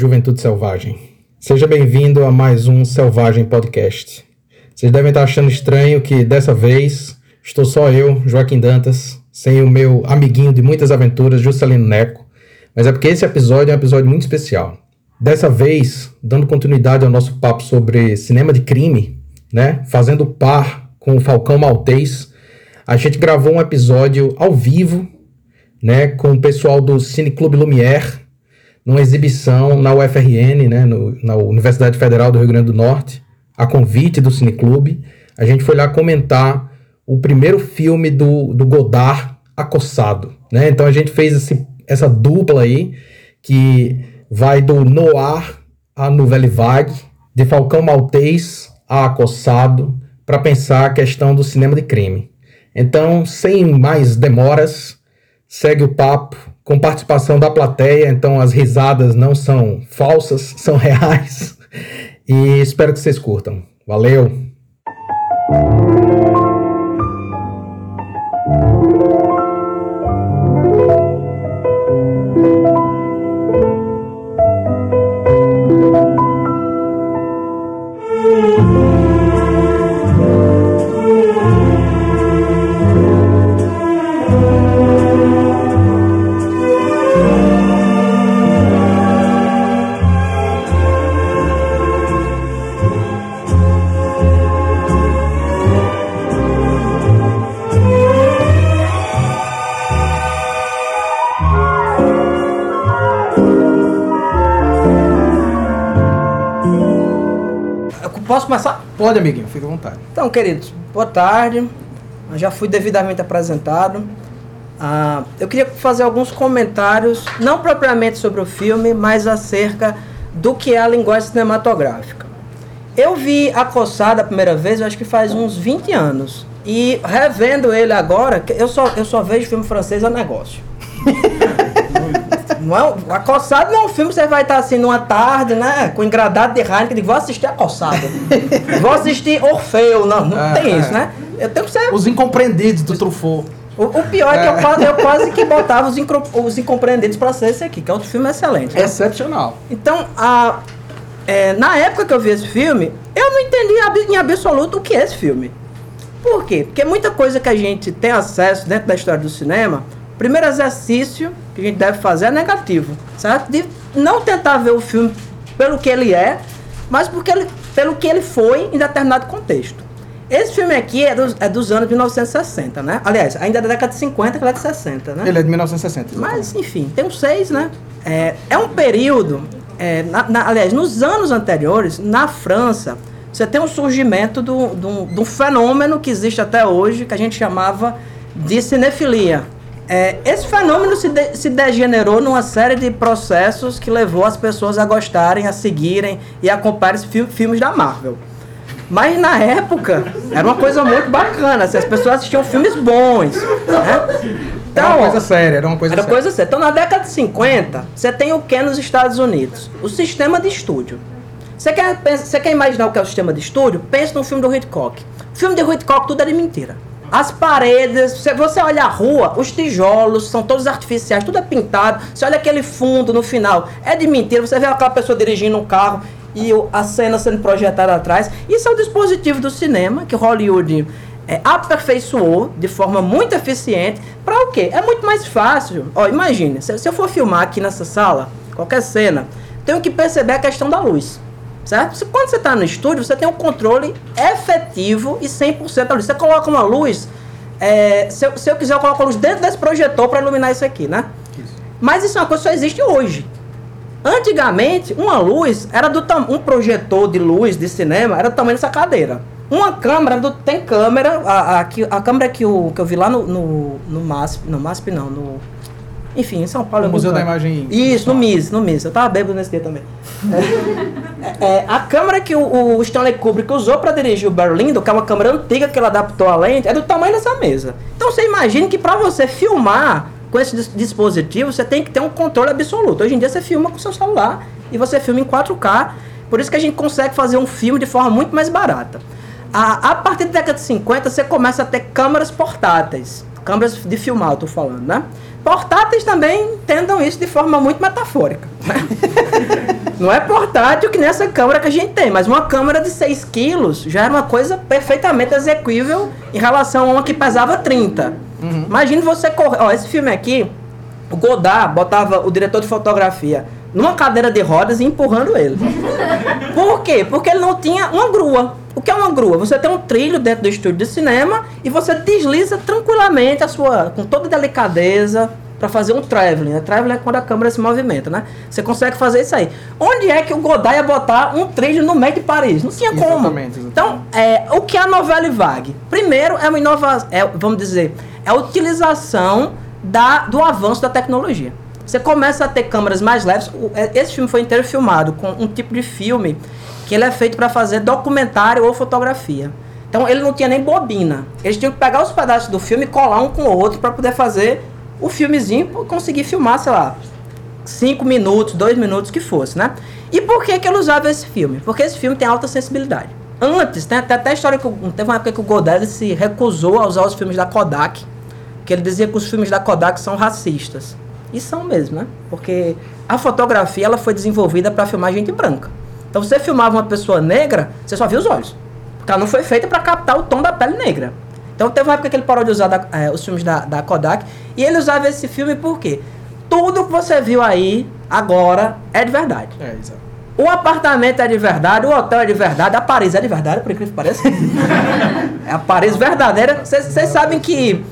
juventude selvagem. Seja bem-vindo a mais um Selvagem Podcast. Vocês devem estar achando estranho que dessa vez estou só eu, Joaquim Dantas, sem o meu amiguinho de muitas aventuras, Juscelino Neco, mas é porque esse episódio é um episódio muito especial. Dessa vez, dando continuidade ao nosso papo sobre cinema de crime, né, fazendo par com o Falcão Maltês, a gente gravou um episódio ao vivo, né, com o pessoal do Cine Clube Lumière, numa exibição na UFRN, né, no, na Universidade Federal do Rio Grande do Norte, a convite do Cine Clube. A gente foi lá comentar o primeiro filme do, do Godard, Acossado. Né? Então a gente fez esse, essa dupla aí, que vai do Noir a Nouvelle Vague, de Falcão Maltês a Acossado, para pensar a questão do cinema de crime. Então, sem mais demoras, segue o papo com participação da plateia, então as risadas não são falsas, são reais. E espero que vocês curtam. Valeu! Pode, amiguinho, fica à vontade. Então, queridos, boa tarde. Eu já fui devidamente apresentado. Ah, eu queria fazer alguns comentários, não propriamente sobre o filme, mas acerca do que é a linguagem cinematográfica. Eu vi A Coçada a primeira vez, acho que faz uns 20 anos. E revendo ele agora, eu só, eu só vejo filme francês a negócio. Não é, a Coçada não é um filme que você vai estar assim numa tarde, né? Com engradado de Heineken, digo, vou assistir a Coçada. vou assistir Orfeu. Não, não é, tem isso, né? Eu tenho que ser... Os incompreendidos do Truffaut. O, o, pior é, é que eu é. quase, eu quase que botava os, incro, os incompreendidos para ser esse aqui, que é outro filme excelente. Né? Excepcional. Então, a, é, na época que eu vi esse filme, eu não entendi em absoluto o que é esse filme. Por quê? Porque muita coisa que a gente tem acesso dentro da história do cinema primeiro exercício que a gente deve fazer é negativo, certo? De não tentar ver o filme pelo que ele é, mas porque ele, pelo que ele foi em determinado contexto. Esse filme aqui é dos, é dos anos de 1960, né? Aliás, ainda é da década de 50, que é de 60, né? Ele é de 1960. Exatamente. Mas, enfim, tem uns seis, né? É, é um período, é, na, na, aliás, nos anos anteriores, na França, você tem um surgimento de um fenômeno que existe até hoje, que a gente chamava de cinefilia é, esse fenômeno se, de, se degenerou numa série de processos que levou as pessoas a gostarem, a seguirem e a acompanharem fi, filmes da Marvel. Mas na época era uma coisa muito bacana, assim, as pessoas assistiam filmes bons. Né? Então, era uma coisa séria, era uma coisa era séria. coisa séria. Então na década de 50, você tem o que nos Estados Unidos? O sistema de estúdio. Você quer, você quer imaginar o que é o sistema de estúdio? Pense no filme do Hitchcock. O filme do Hitchcock tudo é de mentira. As paredes, se você olha a rua, os tijolos são todos artificiais, tudo é pintado. Você olha aquele fundo no final, é de mentira. Você vê aquela pessoa dirigindo um carro e a cena sendo projetada atrás. Isso é o dispositivo do cinema que Hollywood é, aperfeiçoou de forma muito eficiente. Para o quê? É muito mais fácil. Ó, imagine, se, se eu for filmar aqui nessa sala, qualquer cena, tenho que perceber a questão da luz certo? Quando você está no estúdio, você tem um controle efetivo e 100% da luz. Você coloca uma luz, é, se, eu, se, eu, quiser, eu coloco a luz dentro desse projetor para iluminar isso aqui, né? Isso. Mas isso é uma coisa que só existe hoje. Antigamente, uma luz era do um projetor de luz de cinema era do tamanho dessa cadeira. Uma câmera do, tem câmera, a, a, a, câmera que eu, que eu vi lá no, no, no MASP, no MASP não, no enfim, em São Paulo. O Museu da Imagem. Isso, no MIS, no MIS. Eu tava bêbado nesse dia também. É, é, a câmera que o, o, Stanley Kubrick usou para dirigir o Berlindo, que é uma câmera antiga que ele adaptou a lente, é do tamanho dessa mesa. Então você imagina que para você filmar com esse dispositivo, você tem que ter um controle absoluto. Hoje em dia você filma com seu celular e você filma em 4K. Por isso que a gente consegue fazer um filme de forma muito mais barata. A, a partir da década de 50, você começa a ter câmeras portáteis. Câmeras de filmar, eu tô falando, né? Portáteis também entendam isso de forma muito metafórica. Né? Não é portátil que nessa câmera que a gente tem, mas uma câmera de 6 quilos já era uma coisa perfeitamente execuível em relação a uma que pesava 30. Uhum. Imagine você correr. Ó, esse filme aqui, o Godard botava o diretor de fotografia numa cadeira de rodas e empurrando ele. Por quê? Porque ele não tinha uma grua. O que é uma grua? Você tem um trilho dentro do estúdio de cinema e você desliza tranquilamente a sua, com toda delicadeza, para fazer um traveling. Né? Traveling é quando a câmera se movimenta, né? Você consegue fazer isso aí. Onde é que o Godard ia botar um trilho no meio de Paris? Não tinha como. Exatamente, exatamente. Então, é, o que é a novela vague? Primeiro, é uma inovação, é, vamos dizer, é a utilização da, do avanço da tecnologia. Você começa a ter câmeras mais leves. É, esse filme foi inteiro filmado com um tipo de filme que ele é feito para fazer documentário ou fotografia. Então ele não tinha nem bobina. Eles tinham que pegar os pedaços do filme e colar um com o outro para poder fazer o filmezinho conseguir filmar, sei lá, cinco minutos, dois minutos que fosse, né? E por que, que ele usava esse filme? Porque esse filme tem alta sensibilidade. Antes, tem até, até a história que teve uma época que o Godard se recusou a usar os filmes da Kodak, que ele dizia que os filmes da Kodak são racistas. E são mesmo, né? Porque a fotografia ela foi desenvolvida para filmar gente branca. Então você filmava uma pessoa negra, você só via os olhos. Porque ela não foi feita para captar o tom da pele negra. Então teve uma época que ele parou de usar da, é, os filmes da, da Kodak. E ele usava esse filme por quê? Tudo que você viu aí agora é de verdade. É, exato. O apartamento é de verdade, o hotel é de verdade, a Paris é de verdade, por incrível que pareça. é a Paris verdadeira. Vocês sabem que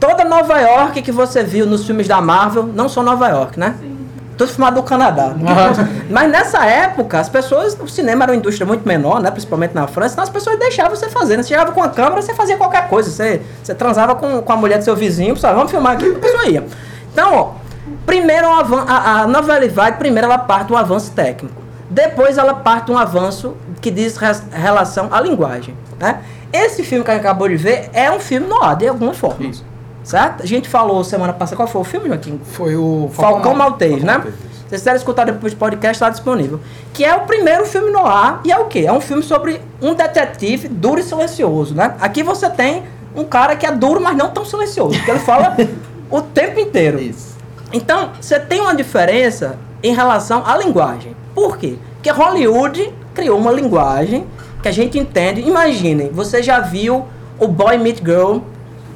toda Nova York que você viu nos filmes da Marvel não são Nova York, né? Sim. Tudo filmado no Canadá. Mas nessa época, as pessoas, o cinema era uma indústria muito menor, né? Principalmente na França, então as pessoas deixavam você fazer. Né? Você chegava com a câmera, você fazia qualquer coisa. Você, você transava com, com a mulher do seu vizinho, pessoal, vamos filmar aqui, a pessoa ia. Então, ó, primeiro a, a novela Vague, primeiro ela parte do avanço técnico. Depois ela parte um avanço que diz res, relação à linguagem. Né? Esse filme que a gente acabou de ver é um filme no ar, de alguma forma. Isso. Certo? A gente falou semana passada, qual foi o filme, Joaquim? Foi o Falcão, Falcão Maltês, né? Maltês. Se vocês quiserem escutar depois do podcast, está disponível. Que é o primeiro filme no ar, e é o quê? É um filme sobre um detetive duro e silencioso, né? Aqui você tem um cara que é duro, mas não tão silencioso, porque ele fala o tempo inteiro. Isso. Então, você tem uma diferença em relação à linguagem. Por quê? Porque Hollywood criou uma linguagem que a gente entende. Imaginem, você já viu o Boy Meet Girl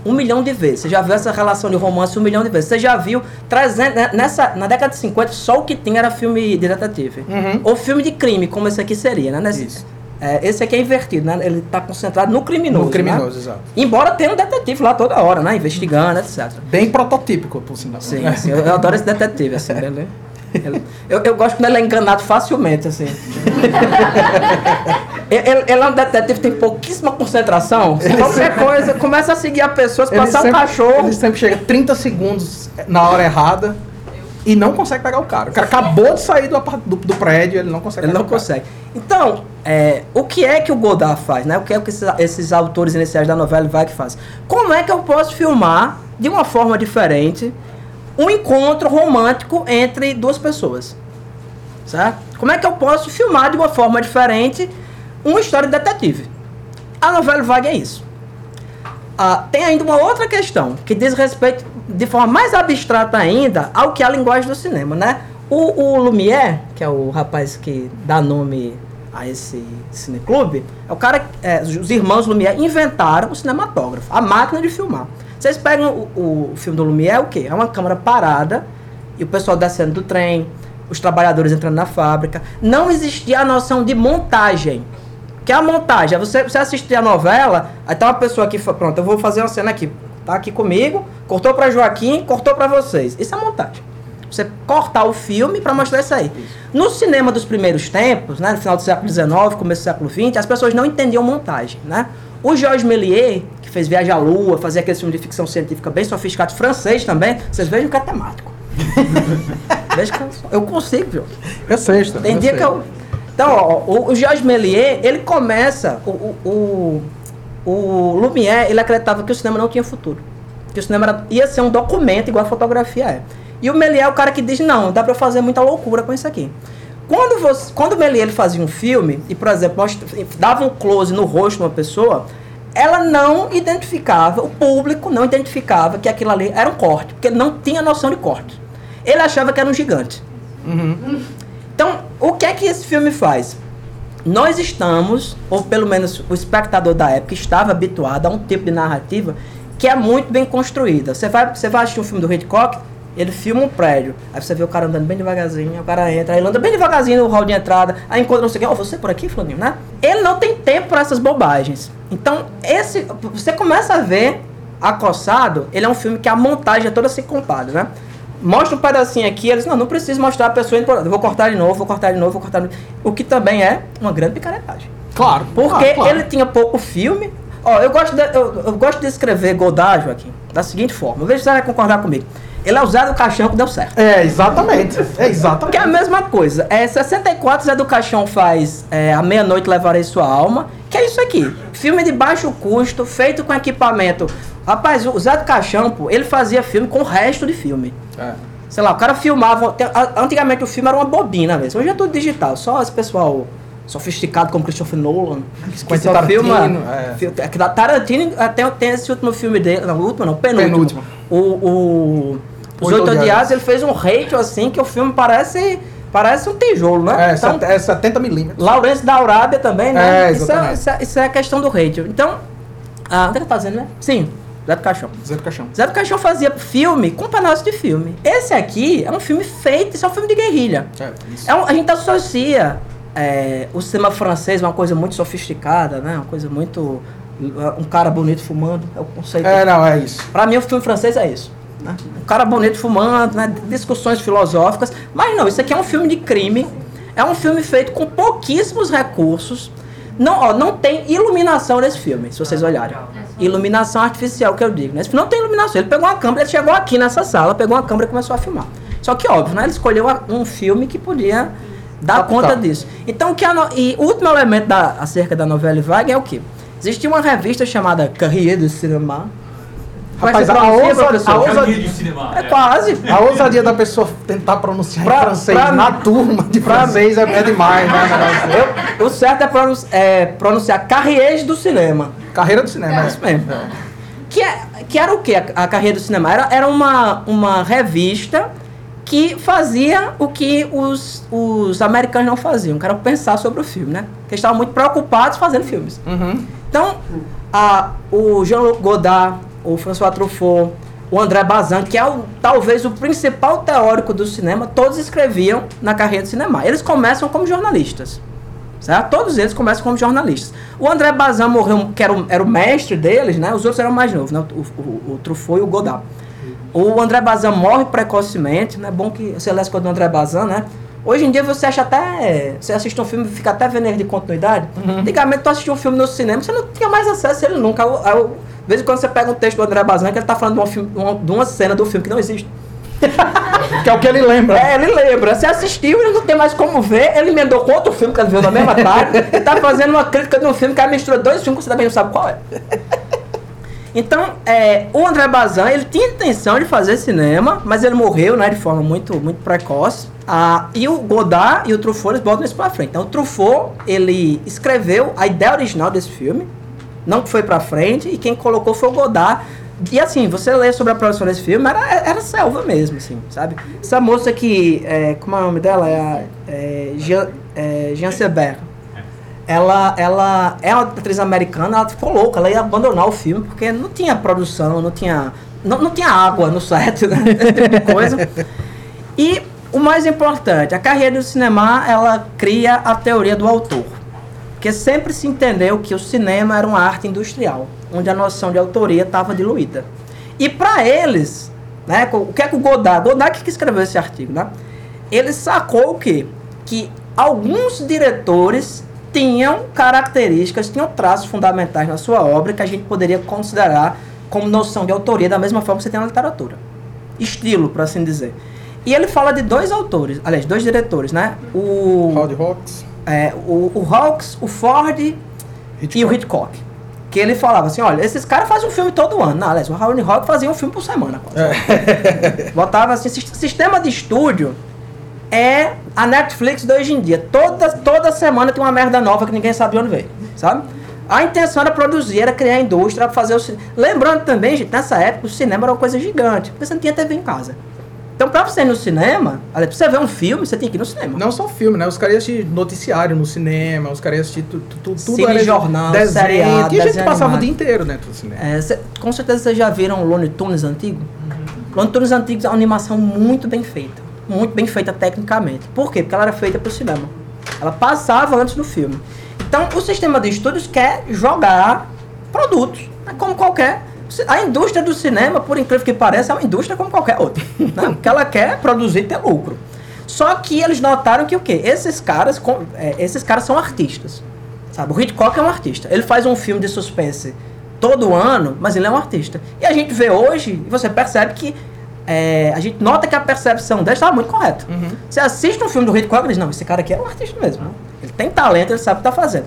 um milhão de vezes. Você já viu essa relação de romance um milhão de vezes. Você já viu, trazendo, né, nessa, na década de 50, só o que tinha era filme de detetive. Uhum. Ou filme de crime, como esse aqui seria, né? Nesse, Isso. É, esse aqui é invertido, né? Ele está concentrado no criminoso. No criminoso, né? exato. Embora tenha um detetive lá toda hora, né? Investigando, etc. Bem prototípico, por sinal. Sim, sim eu, eu adoro esse detetive, assim, né? Eu, eu gosto quando ele é enganado facilmente, assim. ele, ele, é um detetive, tem pouquíssima concentração. Qualquer coisa, começa a seguir a pessoa, se passar sempre, um cachorro. Ele sempre chega 30 segundos na hora errada e não consegue pegar o cara. O cara acabou de sair do, do, do prédio, ele não consegue Ele não consegue. Então, é, o que é que o Godard faz, né? O que é que esses, esses autores iniciais da novela vai que fazem? Como é que eu posso filmar de uma forma diferente um encontro romântico entre duas pessoas. Certo? Como é que eu posso filmar de uma forma diferente uma história de detetive? A novela Vague é isso. Ah, tem ainda uma outra questão que diz respeito de forma mais abstrata ainda ao que é a linguagem do cinema, né? O, o Lumière, que é o rapaz que dá nome a esse cineclube, é o cara, é, os irmãos Lumière inventaram o cinematógrafo, a máquina de filmar. Vocês pegam o, o filme do Lumière, é o quê? É uma câmera parada e o pessoal descendo do trem, os trabalhadores entrando na fábrica. Não existia a noção de montagem. Que é a montagem? É você, você assistir a novela, aí tá uma pessoa aqui, pronto, eu vou fazer uma cena aqui. Tá aqui comigo, cortou para Joaquim, cortou para vocês. Isso é montagem. Você cortar o filme para mostrar isso aí. No cinema dos primeiros tempos, né, no final do século XIX, começo do século XX, as pessoas não entendiam montagem, né? O Georges Méliès, que fez Viagem à Lua, fazia aquele filme de ficção científica bem sofisticado, francês também, vocês vejam que é temático. Veja que eu, consigo, viu? É sexta. Tem dia que eu... Então, ó, o, o Georges Méliès, ele começa... O, o, o, o Lumière, ele acreditava que o cinema não tinha futuro. Que o cinema era, ia ser um documento igual a fotografia é. E o Méliès é o cara que diz, não, dá pra fazer muita loucura com isso aqui. Quando, você, quando o Méliès ele fazia um filme, e por exemplo, dava um close no rosto de uma pessoa, ela não identificava, o público não identificava que aquilo ali era um corte, porque ele não tinha noção de corte. Ele achava que era um gigante. Uhum. Então, o, o que é que esse filme faz? Nós estamos, ou pelo menos o espectador da época estava habituado a um tipo de narrativa que é muito bem construída. Você vai, você vai assistir um filme do Hitchcock, ele filma um prédio. Aí você vê o cara andando bem devagarzinho, o cara entra, aí ele anda bem devagarzinho no hall de entrada, aí encontra não sei o que, ó, você por aqui, Flaninho, né? Ele não tem tempo para essas bobagens. Então, esse. Você começa a ver Acossado, ele é um filme que a montagem é toda assim compada, né? Mostra um pedacinho aqui, eles, não, não preciso mostrar a pessoa indo vou cortar de novo, vou cortar de novo, vou cortar de novo. O que também é uma grande picaretagem. Claro. Porque claro, claro. ele tinha pouco filme. Ó, eu gosto de, eu, eu gosto de escrever Godard, Joaquim, da seguinte forma. Veja se você vai concordar comigo. Ele é o Zé do Caixão que deu certo. É, exatamente. É exatamente. Que é a mesma coisa. É 64 Zé do Caixão faz é, A Meia-Noite Levarei Sua Alma. Que é isso aqui. Filme de baixo custo, feito com equipamento. Rapaz, o Zé do Caixão, pô, ele fazia filme com o resto de filme. É. Sei lá, o cara filmava. Antigamente o filme era uma bobina mesmo. Hoje é tudo digital. Só esse pessoal sofisticado como Christopher Nolan. Que só filma. É. É que da Tarantino até tem esse último filme dele. Não, o último não, penúltimo. Penúltimo. O, o, Os Oito Odiados, ele fez um hate assim que o filme parece. Parece um tijolo, né? É, então, é 70 milímetros. Laurence da Arábia também, né? É, isso, é, isso, é, isso é a questão do hate. Então, ah, o que tá fazendo, né? Sim, Zé do Caixão. Zé do Caixão. Zé do Caixão fazia filme com pedaço de filme. Esse aqui é um filme feito, isso é um filme de guerrilha. É, isso. É um, a gente associa é, o cinema francês uma coisa muito sofisticada, né? Uma coisa muito. Um cara bonito fumando, é o conceito. É, não, é isso. Pra mim, o filme francês é isso. Né? Um cara bonito fumando, né? discussões filosóficas. Mas não, isso aqui é um filme de crime. É um filme feito com pouquíssimos recursos. Não, ó, não tem iluminação nesse filme, se vocês olharem. Iluminação artificial, que eu digo. Nesse filme não tem iluminação. Ele pegou uma câmera, ele chegou aqui nessa sala, pegou uma câmera e começou a filmar. Só que, óbvio, né? Ele escolheu um filme que podia dar conta disso. Então, que no... e o último elemento da... acerca da novela Vague é o quê? Existia uma revista chamada Carrière du Cinéma, Rapaz, a, ousa, a ousadia cinema, é, é quase. A ousadia da pessoa tentar pronunciar pra, em francês pra, na turma de francês é, é demais, né? Eu, o certo é, pronunci, é pronunciar Carrière do Cinema. Carreira do Cinema, é. Isso mesmo. É. Que, é, que era o que a, a Carreira do Cinema? Era, era uma, uma revista que fazia o que os, os americanos não faziam, que era pensar sobre o filme, né? Que eles estavam muito preocupados fazendo filmes. Uhum. Então, a, o Jean-Luc Godard, o François Truffaut, o André Bazin, que é o, talvez o principal teórico do cinema, todos escreviam na carreira de cinema. Eles começam como jornalistas. Certo? Todos eles começam como jornalistas. O André Bazin morreu, que era o, era o mestre deles, né? Os outros eram mais novos, né? O, o, o Truffaut e o Godard. O André Bazin morre precocemente, né? Bom que você coisas do André Bazin, né? Hoje em dia você acha até. Você assiste um filme e fica até vendo ele de continuidade. Uhum. Antigamente tu assistia um filme no cinema, você não tinha mais acesso a ele nunca. Eu, de vez em quando você pega um texto do André Bazin que ele tá falando de uma, filme, de uma cena do filme que não existe. que é o que ele lembra. É, ele lembra. Você assistiu e não tem mais como ver. Ele emendou com outro filme que ele viu na mesma tarde. ele tá fazendo uma crítica de um filme que mistura dois filmes que você também não sabe qual é. Então, é, o André Bazin, ele tinha intenção de fazer cinema, mas ele morreu, né, de forma muito, muito precoce. Ah, e o Godard e o Truffaut, eles botam isso pra frente. Então, o Truffaut, ele escreveu a ideia original desse filme, não foi pra frente, e quem colocou foi o Godard. E assim, você lê sobre a produção desse filme, era, era selva mesmo, assim, sabe? Essa moça que, é, como é o nome dela? É é, Jean, é, Jean. Ela, ela é uma atriz americana, ela ficou louca, ela ia abandonar o filme, porque não tinha produção, não tinha, não, não tinha água no set, né? esse tipo de coisa. E o mais importante, a carreira do cinema, ela cria a teoria do autor. Porque sempre se entendeu que o cinema era uma arte industrial, onde a noção de autoria estava diluída. E para eles, né, o que é que o Godard, Godard que escreveu esse artigo, né? Ele sacou o quê? Que alguns diretores tinham características, tinham traços fundamentais na sua obra que a gente poderia considerar como noção de autoria, da mesma forma que você tem na literatura. Estilo, por assim dizer. E ele fala de dois autores, aliás, dois diretores, né? O Howard Hawks é, o, o Hawks, o Ford Hitchcock. e o Hitchcock. Que ele falava assim, olha, esses caras fazem um filme todo ano. Não, aliás, o Howard Hawks fazia um filme por semana. É. Botava assim, sistema de estúdio é a Netflix de hoje em dia. Toda, toda semana tem uma merda nova que ninguém sabe onde veio, sabe? A intenção era produzir, era criar indústria, fazer o cinema. Lembrando também, gente, nessa época o cinema era uma coisa gigante, porque você não tinha TV em casa. Então, pra você ir no cinema, pra você ver um filme, você tem que ir no cinema. Não só filme, né? Os caras iam assistir noticiário no cinema, os caras iam assistir tu- tu- tu- tudo. Era jornal, desenho, seriado, E a gente passava o dia inteiro dentro do cinema. É, cê- com certeza vocês já viram o Looney Tunes antigo. Looney Tunes antigos é uma animação muito bem feita. Muito bem feita tecnicamente. Por quê? Porque ela era feita pro cinema. Ela passava antes do filme. Então, o sistema de estúdios quer jogar produtos. É como qualquer. A indústria do cinema, por incrível que pareça, é uma indústria como qualquer outra. Né? Porque ela quer produzir ter lucro. Só que eles notaram que o quê? Esses caras, com- é, esses caras são artistas. Sabe? O Hitchcock é um artista. Ele faz um filme de suspense todo ano, mas ele é um artista. E a gente vê hoje, você percebe que. É, a gente nota que a percepção dele estava muito correta. Você assiste um filme do Hitchcock e diz: não, esse cara aqui é um artista mesmo. né? Ele tem talento, ele sabe o que está fazendo.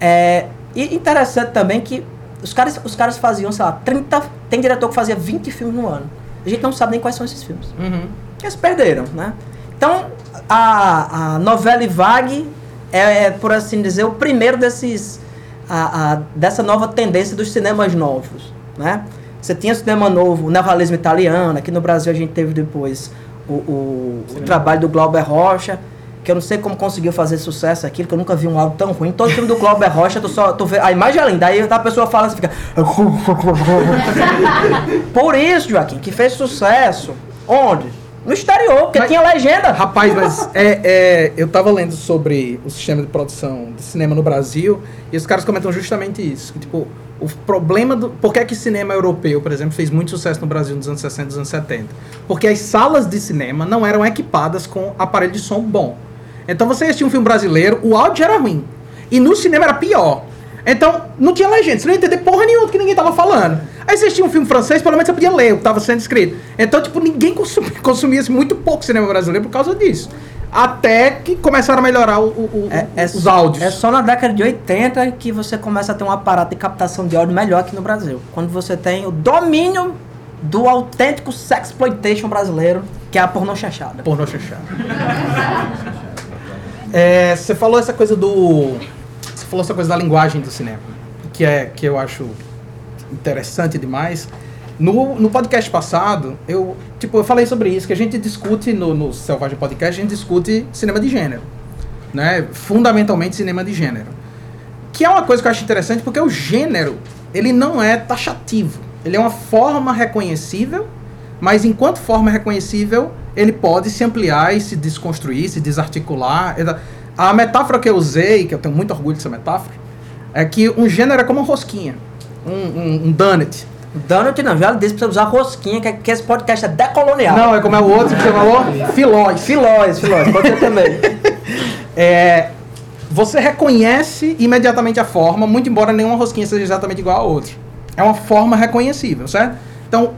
É, e interessante também que os caras, os caras faziam, sei lá, 30. Tem diretor que fazia 20 filmes no ano. A gente não sabe nem quais são esses filmes. Uhum. Eles perderam, né? Então, a, a novela Vague é, é, por assim dizer, o primeiro desses, a, a- dessa nova tendência dos cinemas novos, né? Você tinha o cinema novo, o neorrealismo italiano, aqui no Brasil a gente teve depois o, o, o trabalho do Glauber Rocha, que eu não sei como conseguiu fazer sucesso aquilo, que eu nunca vi um álbum tão ruim. Todo filme do Glauber Rocha, tu só, tu vê, a imagem é linda, aí a pessoa fala assim, fica... Por isso, Joaquim, que fez sucesso. Onde? No exterior, porque Mas- tinha legenda. Rapaz, mas é, é, eu tava lendo sobre o sistema de produção de cinema no Brasil e os caras comentam justamente isso. Que, tipo, o problema do. Por que, é que cinema europeu, por exemplo, fez muito sucesso no Brasil nos anos 60 dos anos 70? Porque as salas de cinema não eram equipadas com aparelho de som bom. Então você assistia um filme brasileiro, o áudio era ruim. E no cinema era pior. Então, não tinha legenda, você não ia entender porra nenhuma do que ninguém tava falando. Aí você assistia um filme francês, pelo menos você podia ler o que tava sendo escrito. Então, tipo, ninguém consumia, consumia muito pouco cinema brasileiro por causa disso. Até que começaram a melhorar o- o- o- É, é os só- áudios. É só na década de 80 que você começa a ter um aparato de captação de áudio melhor aqui no Brasil. Quando você tem o domínio do autêntico sexploitation brasileiro, que é a pornô chachada. Pornô chanchado. É, você falou essa coisa do. Você falou essa coisa da linguagem do cinema. Que, é, que eu acho interessante demais. No, no podcast passado, eu, tipo, eu falei sobre isso, que a gente discute no, no Selvagem Podcast, a gente discute cinema de gênero. Né? Fundamentalmente cinema de gênero. Que é uma coisa que eu acho interessante, porque o gênero, ele não é taxativo. Ele é uma forma reconhecível, mas enquanto forma reconhecível, ele pode se ampliar e se desconstruir, se desarticular. A metáfora que eu usei, que eu tenho muito orgulho dessa metáfora, é que um gênero é como uma rosquinha, um, um, um donut. Donald não, já disse pra você usar rosquinha, que, que esse podcast é decolonial. Não, é como é o outro que você falou? Filóis. Filóis, filóis, pode ser também. É, você reconhece imediatamente a forma, muito embora nenhuma rosquinha seja exatamente igual a outra. É uma forma reconhecível, certo? Então,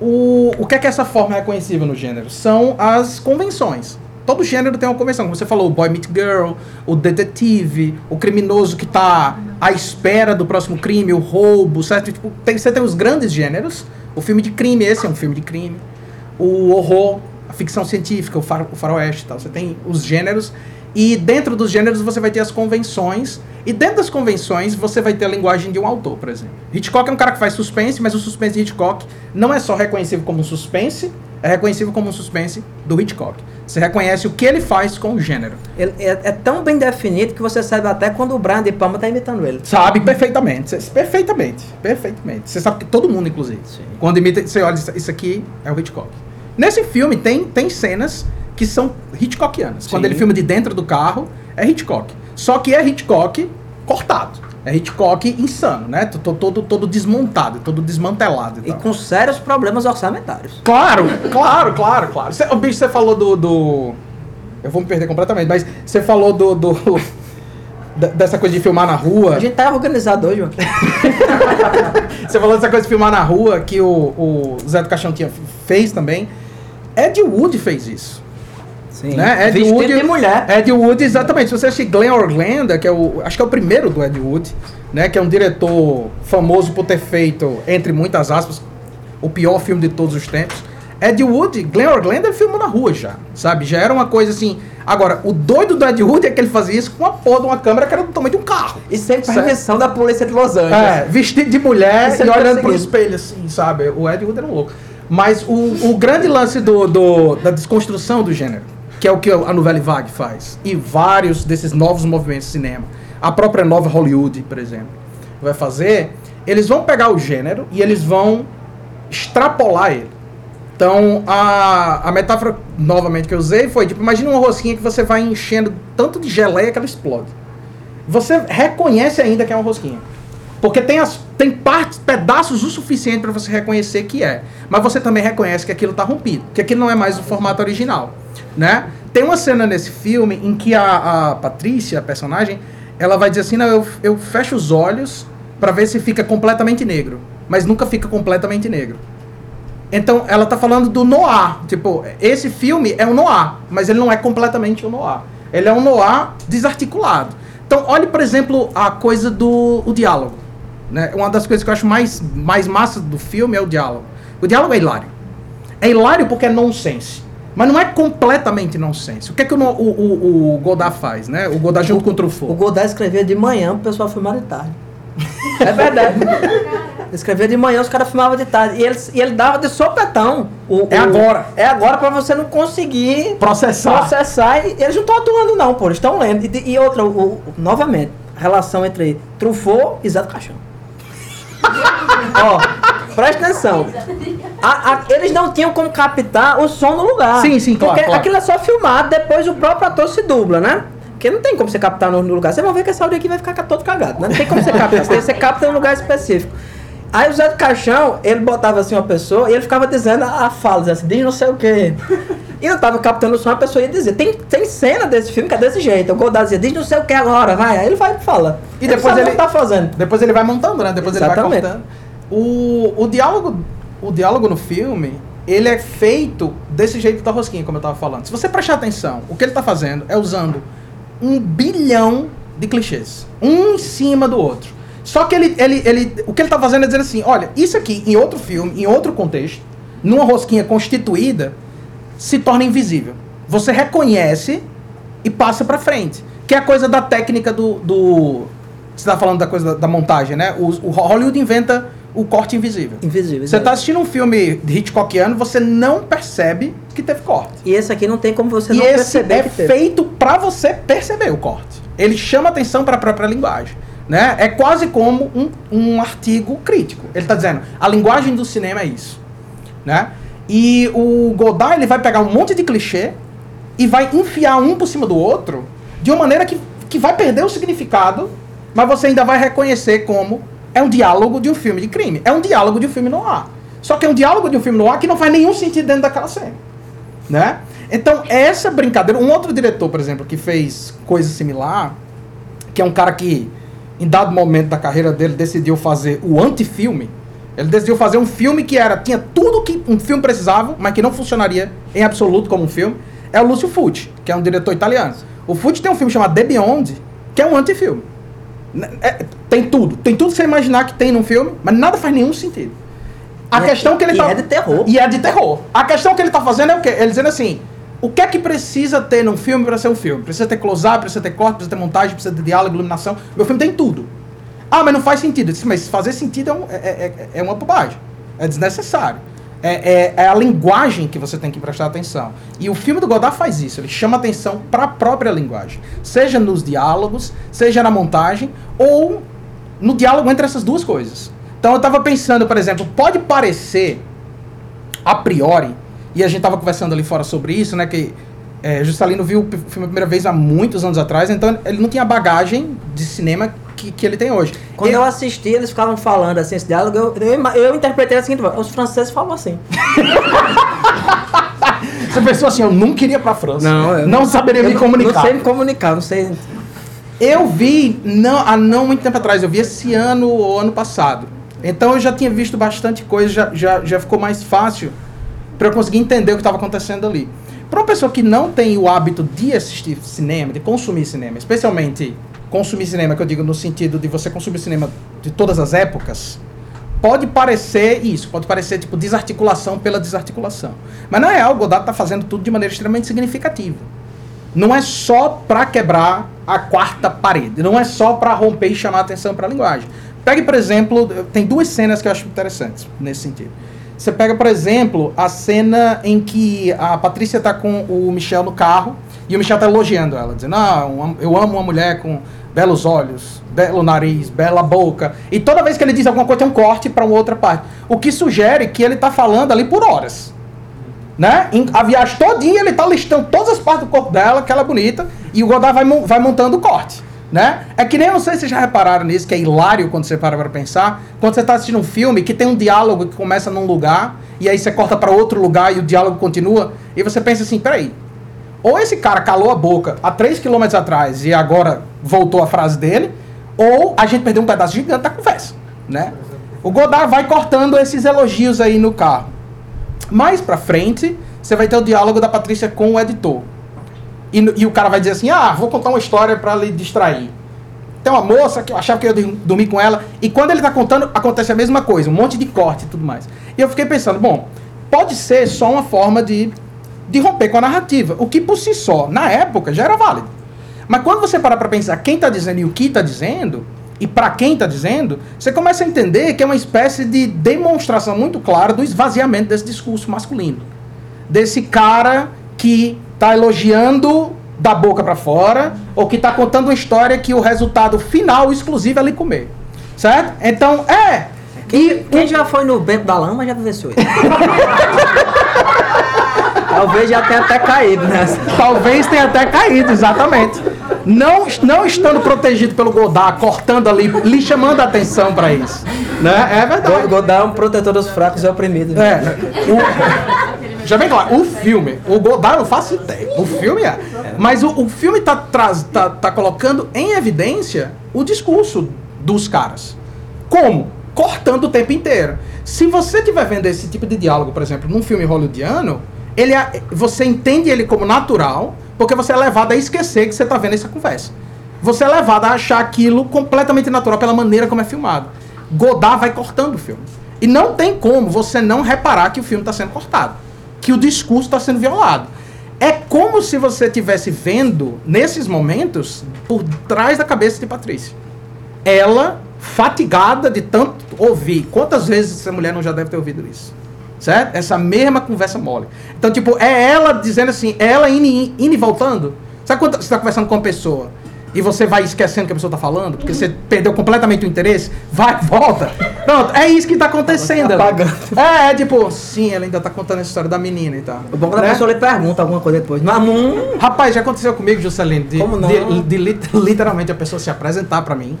o, o que é que é essa forma reconhecível no gênero? São as convenções. Todo gênero tem uma convenção. Como você falou, o boy meet girl, o detetive, o criminoso que está à espera do próximo crime, o roubo, certo? Tipo, tem- você tem os grandes gêneros. O filme de crime, esse é um filme de crime. O horror, a ficção científica, o, far, o faroeste tal. Você tem os gêneros. E dentro dos gêneros você vai ter as convenções. E dentro das convenções você vai ter a linguagem de um autor, por exemplo. Hitchcock é um cara que faz suspense, mas o suspense de Hitchcock não é só reconhecível como suspense, é reconhecível como um suspense do Hitchcock. Você reconhece o que ele faz com o gênero. Ele é, é tão bem definido que você sabe até quando o Brian De Palma tá imitando ele. Sabe perfeitamente. Perfeitamente. Perfeitamente. Você sabe que todo mundo, inclusive. Quando imita, você olha, isso- aqui é o Hitchcock. Nesse filme tem, tem cenas que são Hitchcockianas. Quando Sim. ele filma de dentro do carro, é Hitchcock. Só que é Hitchcock cortado. É Hitchcock insano, né? T- t- Todo, todo desmontado, todo desmantelado. E E com sérios problemas orçamentários. Claro, claro, claro, claro. Cê, o bicho, você falou do, do. Eu vou me perder completamente, mas você falou do. do dessa coisa de filmar na rua. A gente tá organizado hoje. Você falou dessa coisa de filmar na rua que o, o Zé do Caixão tinha, fez também. Ed Wood fez isso. Sim. Né? Ed Vestido Wood, de mulher. Ed Wood, exatamente. Se você assistir Glenn Orlando, que é o. Acho que é o primeiro do Ed Wood, né? Que é um diretor famoso por ter feito, entre muitas aspas, o pior filme de todos os tempos. Ed Wood, Glenn Orlando, filmou na rua já, sabe? Já era uma coisa assim. Agora, o doido do Ed Wood é que ele fazia isso com uma porra de uma câmera que era do tamanho de um carro. E sem Certo. permissão da polícia de Los Angeles. É, vestido de mulher Isso e é olhando pro espelho, assim, sabe? O Ed Wood era um louco. Mas o, o grande lance do, do- da desconstrução do gênero, que é o que a Nouvelle Vague faz, e vários desses novos movimentos de cinema, a própria nova Hollywood, por exemplo, vai fazer, eles vão pegar o gênero e eles vão extrapolar ele. Então, a, a metáfora, novamente, que eu usei foi, tipo, imagina uma rosquinha que você vai enchendo tanto de geleia que ela explode. Você reconhece ainda que é uma rosquinha. Porque tem, as, tem partes, pedaços o suficiente para você reconhecer que é. Mas você também reconhece que aquilo está rompido. Que aquilo não é mais o formato original. Né? Tem uma cena nesse filme em que a, a Patrícia, a personagem, ela vai dizer assim, não, eu, eu fecho os olhos para ver se fica completamente negro. Mas nunca fica completamente negro. Então, ela tá falando do noir. Tipo, esse filme é um noir, mas ele não é completamente um noir. Ele é um noir desarticulado. Então, olhe, por exemplo, a coisa do o diálogo. Né? Uma das coisas que eu acho mais, mais massa do filme é o diálogo. O diálogo é hilário. É hilário porque é nonsense. Mas não é completamente nonsense. O que é que o, o, o, o Godard faz, né? O Godard junto com o O Truffaut. Godard escrevia de manhã pro pessoal filmar de tarde. É verdade. Escrevia de manhã, os caras filmavam de tarde. E ele, e ele dava de sopetão. O- É o- agora. É agora pra você não conseguir Processar. processar. E eles não estão atuando, não, pô. Eles estão lendo. E, e outra, o- o- novamente, a relação entre Truffaut e Zé do Caixão. Ó, presta atenção. A- a- eles não tinham como captar o som no lugar. Sim, sim, claro, Porque claro. aquilo é só filmado, depois o próprio ator se dubla, né? Porque não tem como você captar no, no lugar. Vocês vão ver que esse áudio aqui vai ficar todo cagado, né? Não tem como você captar. Você, você capta em um lugar específico. Aí o Zé do Caixão, ele botava assim uma pessoa e ele ficava dizendo a, a fala, assim, diz não sei o quê. E eu tava captando o som, a pessoa ia dizer. Tem, tem cena desse filme que é desse jeito. O Godard dizia, diz não sei o que agora, vai. Aí ele vai e fala. E depois ele- o que tá fazendo. Depois ele vai montando, né? Depois ele Exatamente. vai cortando. O, o, diálogo, o diálogo no filme, ele é feito desse jeito da rosquinha, como eu tava falando. Se você prestar atenção, o que ele tá fazendo é usando um bilhão de clichês. Um em cima do outro. Só que ele, ele, ele, o que ele tá fazendo é dizer assim, olha, isso aqui em outro filme, em outro contexto, numa rosquinha constituída, se torna invisível. Você reconhece e passa pra frente. Que é a coisa da técnica do. do você tá falando da coisa da, da montagem, né? O, o Hollywood inventa o corte invisível. Invisível. Você tá assistindo um filme de Hitchcockiano, você não percebe que teve corte. E esse aqui não tem como você e não perceber é que teve. feito pra você perceber o corte. Ele chama atenção para a própria linguagem. Né? É quase como um, um artigo crítico. Ele está dizendo, a linguagem do cinema é isso. Né? E o Godard ele vai pegar um monte de clichê e vai enfiar um por cima do outro de uma maneira que, que vai perder o significado, mas você ainda vai reconhecer como é um diálogo de um filme de crime. É um diálogo de um filme no ar. Só que é um diálogo de um filme no ar que não faz nenhum sentido dentro daquela cena. Né? Então, essa brincadeira. Um outro diretor, por exemplo, que fez coisa similar, que é um cara que, em dado momento da carreira dele, decidiu fazer o antifilme. Ele decidiu fazer um filme que era tinha tudo que um filme precisava, mas que não funcionaria em absoluto como um filme. É o Lúcio Fucci, que é um diretor italiano. O Fucci tem um filme chamado The Beyond, que é um antifilme. É- tem tudo. Tem tudo que você imaginar que tem num filme, mas nada faz nenhum sentido. A E é- questão que ele e tá. é de terror. E é de terror. A questão que ele tá fazendo é o quê? Ele dizendo assim: o que é que precisa ter num filme para ser um filme? Precisa ter close-up, precisa ter corte, precisa ter montagem, precisa ter diálogo, iluminação. Meu filme tem tudo. Ah, mas não faz sentido. Eu disse, mas fazer sentido é, um- é- é- é uma bobagem. É desnecessário. É, é- é a linguagem que você tem que prestar atenção. E o filme do Godard faz isso. Ele chama atenção para a própria linguagem. Seja nos diálogos, seja na montagem, ou no diálogo entre essas duas coisas. Então eu tava pensando, por exemplo, pode parecer a priori, e a gente tava conversando ali fora sobre isso, né, que é, viu o filme a primeira vez há muitos anos atrás, então ele não tinha bagagem de cinema que, que ele tem hoje. Quando Ele- eu assisti, eles ficavam falando assim, esse diálogo, eu, eu, eu interpretei da seguinte forma, os franceses falam assim. Você pensou assim, eu não queria pra França. eu não saberia eu me não- comunicar. Não sei me comunicar, não sei. Eu vi não, há não muito tempo atrás, eu vi esse ano ou ano passado. Então eu já tinha visto bastante coisa, já, já, já ficou mais fácil para eu conseguir entender o que estava acontecendo ali. Para uma pessoa que não tem o hábito de assistir cinema, de consumir cinema, especialmente consumir cinema, que eu digo no sentido de você consumir cinema de todas as épocas, pode parecer isso, pode parecer tipo desarticulação pela desarticulação. Mas na real, o Godard está fazendo tudo de maneira extremamente significativa. Não é só para quebrar a quarta parede, não é só para romper e chamar atenção para a linguagem. Pegue, por exemplo, tem duas cenas que eu acho interessantes nesse sentido. Você pega, por exemplo, a cena em que a Patrícia tá com o Michel no carro e o Michel tá elogiando ela, dizendo: Ah, eu amo uma mulher com belos olhos, belo nariz, bela boca. E toda vez que ele diz alguma coisa, tem um corte para uma outra parte. O que sugere que ele tá falando ali por horas. Né? A viagem todinha ele tá listando todas as partes do corpo dela, que ela é bonita, e o Godard vai, vai montando o corte. Né? É que nem, eu não sei se vocês já repararam nisso, que é hilário quando você para pra pensar, quando você tá assistindo um filme que tem um diálogo que começa num lugar, e aí você corta para outro lugar e o diálogo continua, e você pensa assim, peraí, ou esse cara calou a boca há 3 km atrás e agora voltou a frase dele, ou a gente perdeu um pedaço gigante da conversa, né? O Godard vai cortando esses elogios aí no carro. Mais pra frente, você vai ter o diálogo da Patrícia com o editor. E, e o cara vai dizer assim: Ah, vou contar uma história pra lhe distrair. Tem uma moça que eu achava que eu ia dormir com ela. E quando ele tá contando, acontece a mesma coisa, um monte de corte e tudo mais. E eu fiquei pensando: bom, pode ser só uma forma de, de romper com a narrativa. O que por si só, na época, já era válido. Mas quando você para pra pensar quem tá dizendo e o que tá dizendo, e pra quem tá dizendo, você começa a entender que é uma espécie de demonstração muito clara do esvaziamento desse discurso masculino. Desse cara que tá elogiando da boca pra fora, ou que tá contando uma história que o resultado final exclusivo é ali comer. Certo? Então, é. Quem, quem já foi no Bento da Lama já vivenciou isso. Talvez já tenha até caído nessa. Talvez tenha até caído, exatamente. Não, não estando protegido pelo Godard, cortando ali, lhe chamando a atenção para isso. Né? É verdade. Godard é um protetor dos fracos e oprimidos. É, o- já bem claro, o filme, o Godard eu não faço ideia, o filme é. Mas o, o filme tá, traz, tá, tá colocando em evidência o discurso dos caras. Como? Cortando o tempo inteiro. Se você estiver vendo esse tipo de diálogo, por exemplo, num filme hollywoodiano, ele é- você entende ele como natural, porque você é levado a esquecer que você está vendo essa conversa. Você é levado a achar aquilo completamente natural pela maneira como é filmado. Godard vai cortando o filme. E não tem como você não reparar que o filme está sendo cortado. Que o discurso está sendo violado. É como se você estivesse vendo, nesses momentos, por trás da cabeça de Patrícia. Ela, fatigada de tanto ouvir. Quantas vezes essa mulher não já deve ter ouvido isso? Certo? Essa mesma conversa mole. Então, tipo, é ela dizendo assim, é ela indo, e- indo e voltando. Sabe quando você está conversando com uma pessoa e você vai esquecendo o que a pessoa está falando? Porque você perdeu completamente o interesse? Vai, volta. Pronto, é isso que está acontecendo. Apagando. É, é tipo, sim, ela ainda está contando a história da menina e tal. O bom é quando Né? a pessoa lhe pergunta alguma coisa depois. Mas, hum, Rapaz, já aconteceu comigo, Juscelino, de, Como não? de- de lit- literalmente a pessoa se apresentar pra mim.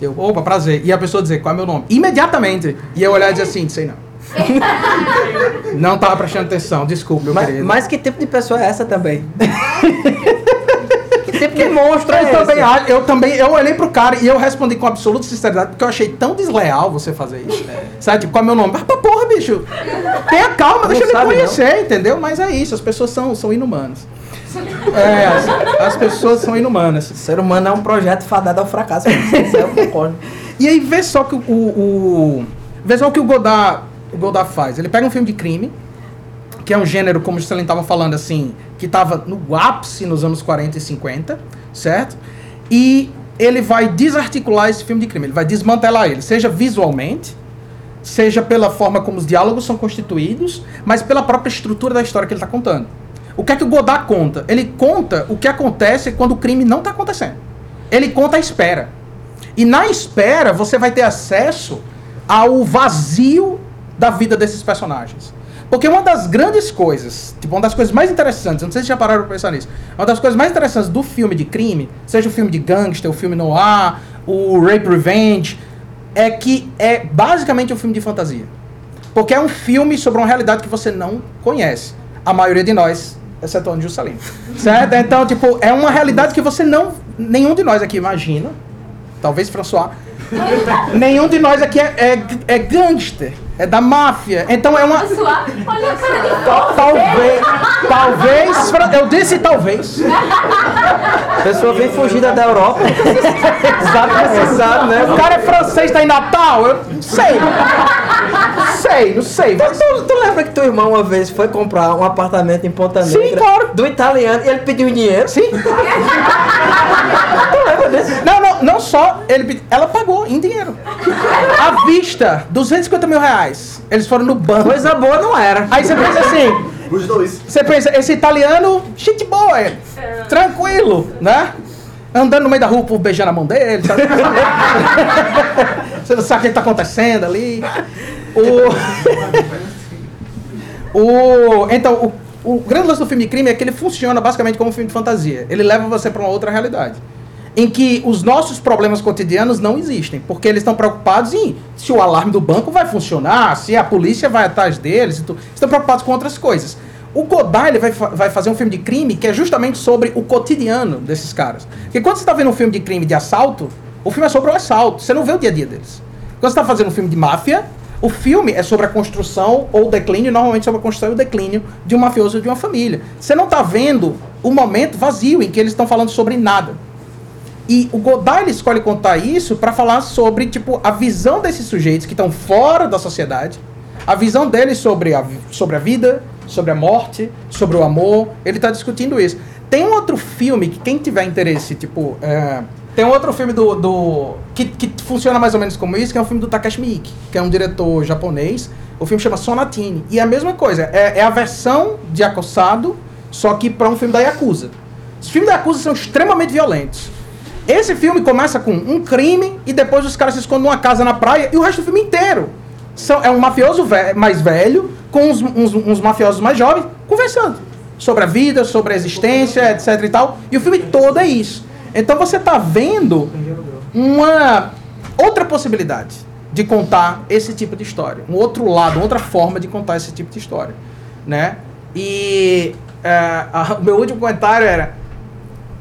Eu, opa, prazer. E a pessoa dizer qual é meu nome. Imediatamente. E eu olhar e dizer assim, sei não. não tava prestando atenção, desculpa, meu mas, querido. mas que tipo de pessoa é essa também? que tipo de monstro é eu esse? também, eu também, eu olhei pro cara e eu respondi com absoluta sinceridade, porque eu achei tão desleal você fazer isso. Sabe, tipo, qual é meu nome? Ah, pra porra, bicho. Tenha calma, deixa ele conhecer, entendeu? Mas é isso, as pessoas são, são inumanas. É, as, as pessoas são inumanas. O ser humano é um projeto fadado ao fracasso. Isso eu concordo. E aí vê só que o, o vê só o que o Godard, o Godard faz. Ele pega um filme de crime, que é um gênero, como o Stellan estava falando assim, que estava no ápice nos anos 40 e 50, certo? E ele vai desarticular esse filme de crime, ele vai desmantelar ele, seja visualmente, seja pela forma como os diálogos são constituídos, mas pela própria estrutura da história que ele está contando. O que é que o Godard conta? Ele conta o que acontece quando o crime não está acontecendo. Ele conta a espera. E na espera você vai ter acesso ao vazio da vida desses personagens. Porque uma das grandes coisas, tipo, uma das coisas mais interessantes, não sei se já pararam pra pensar nisso, uma das coisas mais interessantes do filme de crime, seja o filme de gangster, o filme noir, o Rape Revenge, é que é basicamente um filme de fantasia. Porque é um filme sobre uma realidade que você não conhece. A maioria de nós, exceto o Juscelino. Certo? Então, tipo, é uma realidade que você não. Nenhum de nós aqui imagina. Talvez François. Nenhum de nós aqui é, é, é gangster. É da máfia. Então é uma. Olha a cara dele. Talvez. Talvez. Eu disse talvez. A pessoa vem fugida da Europa. Exato, exato, né? O cara é francês, tá em Natal? Eu não sei. Sei, não sei. Mas... Tu, tu lembra que teu irmão uma vez foi comprar um apartamento em Ponta Sim, Negra? claro. Do italiano e ele pediu dinheiro? Sim. Desse? Não, não, não só, ele, ela pagou em dinheiro. À vista, 250 mil reais. Eles foram no banco. Coisa boa não era. Aí você pensa assim, Os dois. você pensa, esse italiano, shit boy, tranquilo, né? Andando no meio da rua, o beijando a mão dele, sabe? Você não sabe o que está acontecendo ali. O... o... Então, o, o grande lance do filme crime é que ele funciona basicamente como um filme de fantasia. Ele leva você para uma outra realidade. Em que os nossos problemas cotidianos não existem. Porque eles estão preocupados em se o alarme do banco vai funcionar, se a polícia vai atrás deles. Estão preocupados com outras coisas. O Godard ele vai, vai fazer um filme de crime que é justamente sobre o cotidiano desses caras. Porque quando você está vendo um filme de crime de assalto, o filme é sobre o assalto. Você não vê o dia a dia deles. Quando você está fazendo um filme de máfia, o filme é sobre a construção ou o declínio, normalmente sobre a construção e o declínio de um mafioso ou de uma família. Você não está vendo o momento vazio em que eles estão falando sobre nada. E o Godard ele escolhe contar isso para falar sobre tipo a visão desses sujeitos que estão fora da sociedade, a visão deles sobre a, sobre a vida, sobre a morte, sobre o amor. Ele está discutindo isso. Tem um outro filme que quem tiver interesse, tipo, é, tem um outro filme do, do que, que funciona mais ou menos como isso, que é um filme do Takashi Miike, que é um diretor japonês. O filme chama Sonatine e é a mesma coisa. É, é a versão de Acossado, só que para um filme da Yakuza. Os filmes da Yakuza são extremamente violentos. Esse filme começa com um crime e depois os caras se escondem numa casa na praia e o resto do filme inteiro são, é um mafioso ve- mais velho com uns, uns, uns mafiosos mais jovens conversando sobre a vida, sobre a existência, etc e tal. E o filme todo é isso. Então você tá vendo uma outra possibilidade de contar esse tipo de história, um outro lado, outra forma de contar esse tipo de história, né? E é, a- o meu último comentário era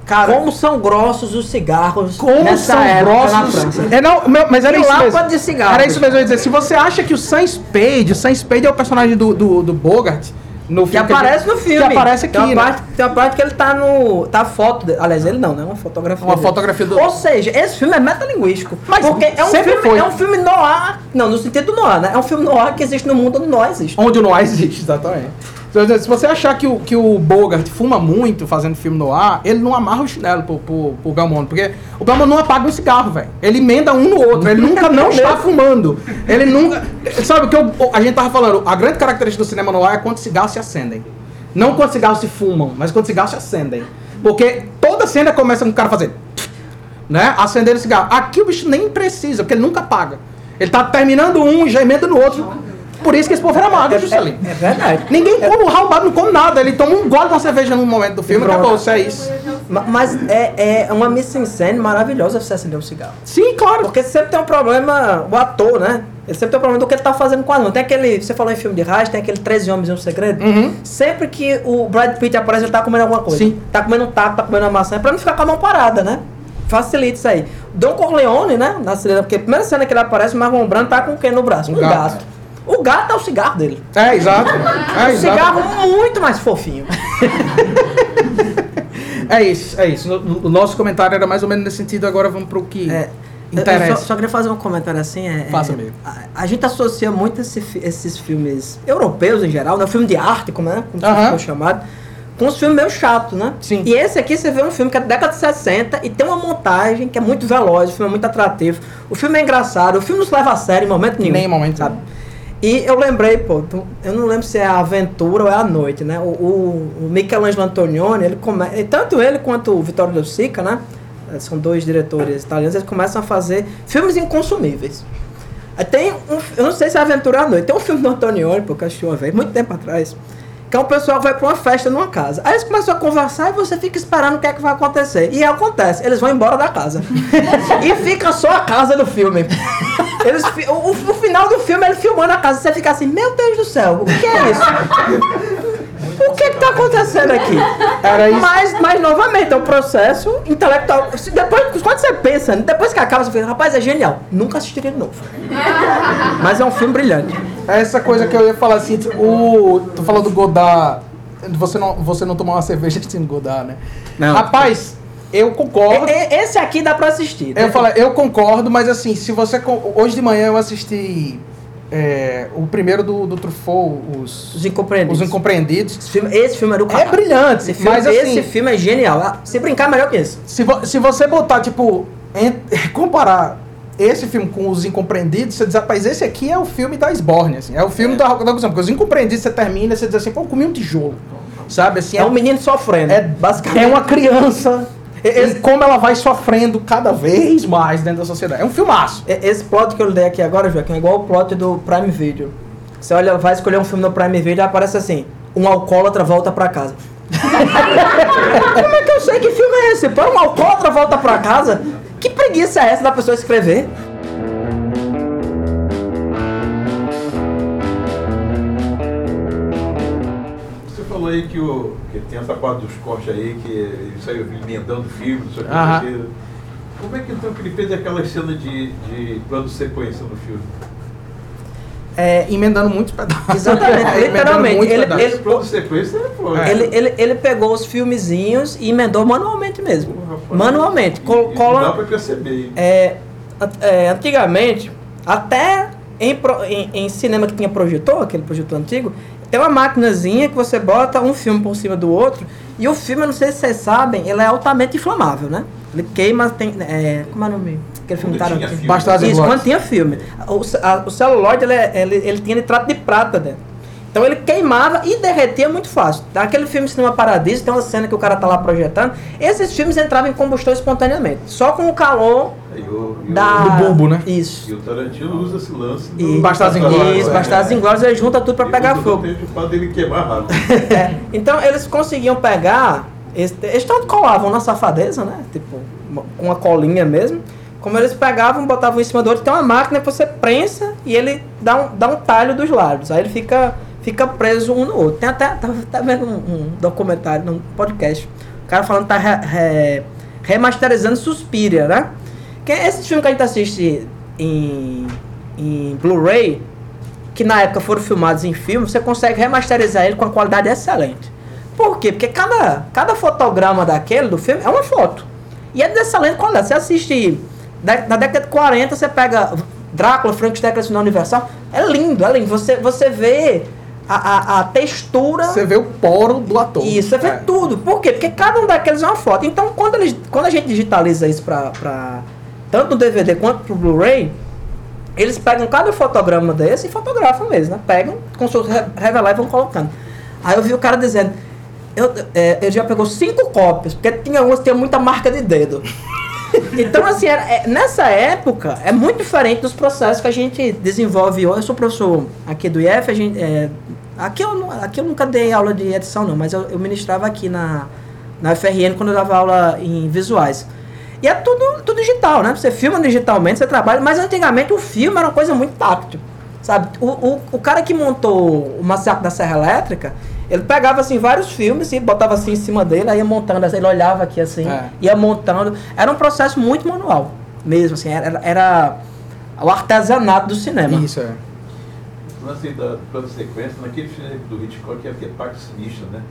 Cara, Como são grossos os cigarros como nessa são época na grossos. França. É, não, mas era E isso mesmo. de cigarro. Era isso mesmo eu ia dizer. Se você acha que o Sam Spade, o Sam Spade é o personagem do, do, do Bogart no Que aparece no filme. Que aparece aqui, tem uma, né? parte, tem uma parte que ele tá no. Tá a foto. de- aliás, ele não, né? Uma fotografia. Uma dele. fotografia do- Ou seja, esse filme é metalinguístico. Mas porque é um, filme, foi. é um filme noir. Não, no sentido do noir, né? É um filme noir que existe no mundo onde noir existe. Onde o noir existe, exatamente. Então, Se você achar que o, que o Bogart fuma muito fazendo filme no ar, ele não amarra o chinelo pro, pro, pro Belmondo. Porque o Belmondo não apaga um cigarro, velho. Ele emenda um no outro. Ele nunca não está fumando. Ele nunca. Sabe o que eu- a gente tava falando? A grande característica do cinema no ar é quando cigarros se acendem. Não quando cigarros se fumam, mas quando cigarros se acendem. Porque toda cena começa com o cara fazendo. Né? Acender o cigarro. Aqui o bicho nem precisa, porque ele nunca apaga. Ele tá terminando um e já emenda no outro. Por isso que esse povo era magro, Juscelino. É verdade. Ninguém come o Raul não come nada. Ele toma um gole de uma cerveja num momento do filme e acabou, isso é isso. Ma- Mas é, é uma mise-en-scène maravilhosa você acender um cigarro. Sim, claro. Porque sempre tem um problema, o ator, né? Ele sempre tem um problema do que ele tá fazendo com a mão. Tem aquele, você falou em filme de raio, tem aquele 13 Homens e um Segredo. Uhum. Sempre que o Brad Pitt aparece, ele tá comendo alguma coisa. Sim. Tá comendo um taco, tá comendo uma maçã, é pra não ficar com a mão parada, né? Facilita isso aí. Don Corleone, né? Na cena, porque a primeira cena que ele aparece, o Marlon Brando tá com o quê no braço? Um, gato. gato. O gato é o cigarro dele. É, exato. É, um exato. cigarro muito mais fofinho. É isso, é isso. O, o nosso comentário era mais ou menos nesse sentido, agora vamos pro que É, interessa. Eu só, só queria fazer um comentário assim. É, Faça é, mesmo. A, a gente associa muito esse esses filmes europeus em geral, né? Filme de arte, como, é, como ficou chamado, com os filmes meio chatos, né? Sim. E esse aqui você vê um filme que é da década de 60 e tem uma montagem que é muito veloz, o filme é muito atrativo. O filme é engraçado, o filme não se leva a sério em momento nenhum. Nem em momento sabe? E eu lembrei, pô, eu não lembro se é a aventura ou é a noite, né? O, o, o Michelangelo Antonioni, ele come, tanto ele quanto o Vittorio De Sica, né? Eh, São dois diretores italianos, eles começam a fazer filmes inconsumíveis. Tem um, eu não sei se é Aventura à Noite, tem um filme do Antonioni, pô, que eu assisti uma vez, muito tempo atrás, que é um pessoal que vai pra uma festa numa casa. Aí eles começam a conversar e você fica esperando o que é que vai acontecer. E acontece, eles vão embora da casa. e fica só a casa do filme. Eles, o- o final do filme, ele filmando a casa, você fica assim, meu Deus do céu, o que é isso? O que que tá acontecendo aqui? Era isso. Mas, mas novamente, é um processo intelectual. Se Depois, quando você pensa, depois que acaba, você pensa, rapaz, é genial. Nunca assistiria de novo. Mas é um filme brilhante. É essa coisa que eu ia falar assim, o, tu falou do Godard, você não, você não tomou uma cerveja assistindo Godard, né? Não. Rapaz, eu concordo. Esse aqui dá pra assistir. Eu falo, eu concordo, mas assim, se você. Hoje de manhã eu assisti é, o primeiro do, do Truffaut, os, Os Incompreendidos. os Incompreendidos. Esse filme, esse filme é do É caralho. brilhante, Esse filme, mas assim, esse filme é genial. Ah, Se brincar, é melhor que esse. se, vo- se você botar, tipo, en- comparar esse filme com Os Incompreendidos, você diz, rapaz, esse aqui é o filme da Sborne, assim, é o filme da, da Porque Os Incompreendidos, você termina e você diz assim, pô, eu comi um tijolo, sabe? Assim, É um menino sofrendo. é, basicamente. é uma criança, e, e como ela vai sofrendo cada vez mais dentro da sociedade. É um filmaço. E- Esse plot que eu dei aqui agora, Joaquim, é igual o plot do Prime Video. Você olha, vai escolher um filme no Prime Video e aparece assim: um alcoólatra volta pra casa. Como é que eu sei que filme é esse? Pô, um alcoólatra volta pra casa? Que preguiça é essa da pessoa escrever? Você falou aí que, o, tem essa parte dos cortes aí, que ele saiu emendando filme, não quê. Como é que então que ele fez aquela cena de, de plano de sequência no filme? É, emendando muitos pedaços. Exatamente, literalmente, muitos ele- pedaços. ele- plano de sequência é, É. Ele, ele, ele pegou os filmezinhos e emendou manualmente mesmo. Manualmente. E- Col- e cola- Não dá pra perceber. É, é, antigamente, até em, pro- em- em cinema que tinha projetor, aquele projetor antigo, tem uma maquinazinha que você bota um filme por cima do outro, e o filme, eu não sei se vocês sabem, ele é altamente inflamável, né? Ele queima, tem. É, como é o nome? Aquele filme Quando tinha Tarantino. filme. Bastardos Isso, quando tinha filme. O, a- o celuloide, ele, é- ele, ele tinha nitrato de prata dentro. Então ele queimava e derretia muito fácil. Aquele filme Cinema Paradiso, tem uma cena que o cara tá lá projetando. Esses filmes entravam em combustão espontaneamente. Só com o calor E o, e da... Do bulbo, né? Isso. E o Tarantino usa esse lance E, Bastardos Inglórios, Isso. Bastardos Inglórios, ele junta tudo pra E pegar fogo. também O fato dele queimar rápido. É, Então eles conseguiam pegar, esse- eles tanto colavam na safadeza, né? Tipo, uma- com uma colinha mesmo. Como eles pegavam, botavam em cima do outro, tem uma máquina que você prensa e ele dá um, dá um talho dos lábios. Aí ele fica, fica preso um no outro. Tem até, tá, tá vendo um, um documentário, um podcast. O cara falando que tá re- re- remasterizando Suspiria, né? Que é esse filme que a gente assiste em, em Blu-ray, que na época foram filmados em filme, você consegue remasterizar ele com uma qualidade excelente. Por quê? Porque cada, cada fotograma daquele do filme é uma foto. E é de excelente qualidade. Você assiste na década de 40, você pega Drácula, Frankenstein, no Universal, é lindo, é lindo. Você, você vê a, a, a textura. Você vê o poro do ator. Isso, você vê É. tudo. Por quê? Porque cada um daqueles é uma foto. Então, quando, eles, quando a gente digitaliza isso pra tanto no DVD quanto pro Blu-ray, eles pegam cada fotograma desse e fotografam mesmo, né? Pegam, com seu re- revelar e vão colocando. Aí eu vi o cara dizendo, eu, é, ele já pegou cinco cópias, porque tinha umas que tinha muita marca de dedo. Então, assim, era- é, nessa época, é muito diferente dos processos que a gente desenvolve hoje. Eu sou professor aqui do IF, a gente, é, aqui, eu, aqui eu nunca dei aula de edição, não, mas eu, eu ministrava aqui na, na FRN quando eu dava aula em visuais. E é tudo, tudo digital, né? Você filma digitalmente, você trabalha, mas antigamente o filme era uma coisa muito táctil. Sabe? O, o, o cara que montou o Massacre da Serra Elétrica, ele pegava assim vários filmes e botava assim em cima dele, aí ia montando, assim, ele olhava aqui assim, É. ia montando. Era um processo muito manual, mesmo assim, era, era o artesanato do cinema. Isso, é. O lance da plano de sequência, naquele filme do Hitchcock é que é Pacto Sinistro, né?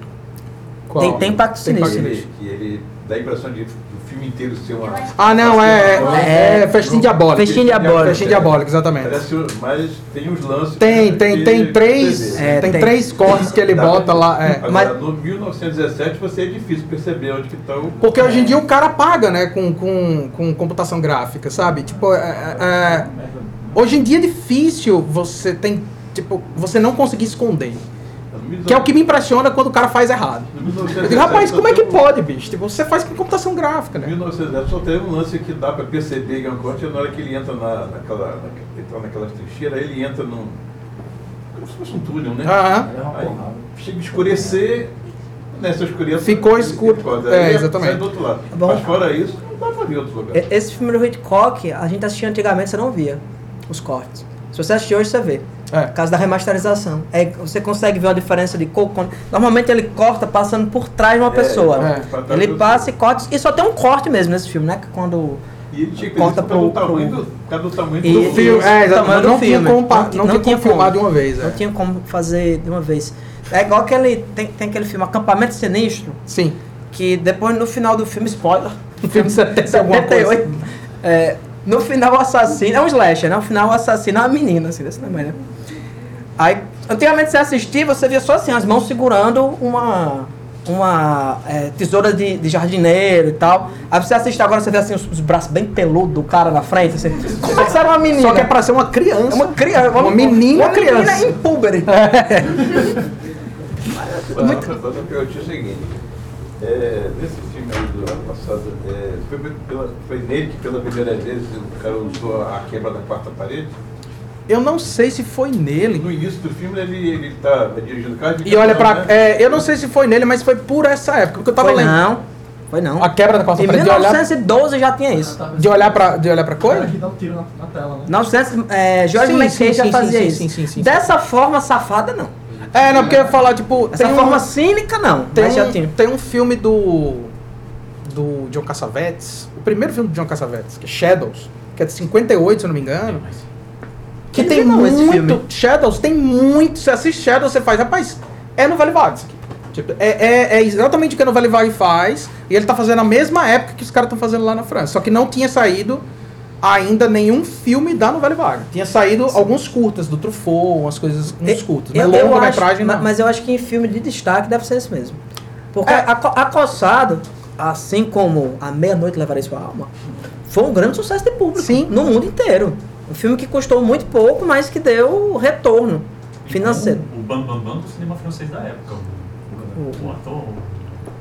Qual? Tem- tem Pacto Sinistro. ele, que ele dá a impressão de do filme inteiro ser uma. Ah, não, é, é, é festim diabólico. Festim diabólico. Festim diabólico, exatamente. Parece, o- mas tem os lances. Tem, que- tem, tem três. É, tem tem. três cortes que ele bota pra- lá. é. Agora, Mas- no 1917 você é difícil perceber onde que tá o. Porque hoje em dia o cara paga, né, com, com, com computação gráfica, sabe? Tipo, é, é, é, hoje em dia é difícil você tem, tipo, você não conseguir esconder. Que é o que me impressiona quando o cara faz errado. Eu digo, rapaz, como é que pode, bicho? Tipo, você faz com computação gráfica, né? 1917 só teve um lance que dá pra perceber que é um corte, é na hora que ele entra na, naquela, naquela, tá trincheiras, aí ele entra num. como se fosse um túnel, né? Aham. Aí chega a escurecer, nessa escureça. Ficou escuro. pode- É, exatamente. Do outro lado. Bom. Mas fora isso, não dá pra ver outro lugar. E- Esse filme do Hitchcock, a gente assistia antigamente, você não via os cortes. Se você assistir hoje, você vê. É. Por causa da remasterização. É, você consegue ver uma diferença de cor. quando- Normalmente ele corta passando por trás de uma É, pessoa. é. né? Ele passa e corta. E só tem um corte mesmo nesse filme, né? Que Quando. E ele tinha que Corta pro- tamanho pro- do, tamanho E- do Do filme, é, exato, tamanho do não, tinha filme. como, Não não, não tinha filmar de uma vez. Não É. tinha como fazer de uma vez. É igual aquele. Tem, tem aquele filme, Acampamento Sinistro, Sim. que depois no final do filme, spoiler. O filme de 70 alguma coisa. 78. É, no final o assassino. É um slasher, né? No final o assassino é uma menina, assim, desse tamanho, né? Aí, antigamente você assistia, você via só assim, as mãos segurando uma. uma é, tesoura de, de jardineiro e tal. Aí você assiste agora, você vê assim os, os braços bem peludos do cara na frente. Assim. Você era uma menina. Só que é pra ser uma criança. uma criança. Uma menina uma criança. menina em púber. Muito... Outra pergunta é o seguinte. É, nesse filme aí do ano passado, é, foi, pela, foi nele que pela primeira vez o cara usou a quebra da quarta parede? Eu não sei se foi nele. No início do filme ele, ele tá dirigindo o carro de E olha pra. né? é, eu não sei se foi nele, mas foi por essa época. Porque eu tava Foi lendo. não. Foi não. A quebra da quarta Em parede de olhar, 1912 já tinha isso. de olhar pra. De olhar pra coisa? Aqui dá um tiro na, na tela, né? 900, é, George Sim, McKay sim, já sim, fazia sim, isso. sim, sim, sim, sim. Dessa forma safada, não. É, não, porque eu ia falar, tipo. Dessa tem um- forma cínica, não. Tem mas já um, tinha. tem um filme do. Do John Cassavetes. O primeiro filme do John Cassavetes, que é Shadows, que é de 58, se eu não me engano. Que tem esse muito. Shadows tem muito. Você assiste Shadows, você faz, rapaz, é no Vale aqui. Tipo, é, é, é exatamente o que a Novela Vague faz. E ele tá fazendo a mesma época que os caras estão fazendo lá na França. Só que não tinha saído ainda nenhum filme da Novela Vague. Tinha saído alguns curtas do Truffaut, umas coisas, uns curtas. Mas Eu- eu longa-metragem acho- não. Mas eu acho que em filme de destaque deve ser esse mesmo. Porque É. Acossado, assim como A Meia-Noite Levarei Sua Alma, foi um grande sucesso de público Sim. no mundo inteiro. Um filme que custou muito pouco, mas que deu retorno financeiro. O Bam Bam Bam do cinema francês da época. O, o, o ator,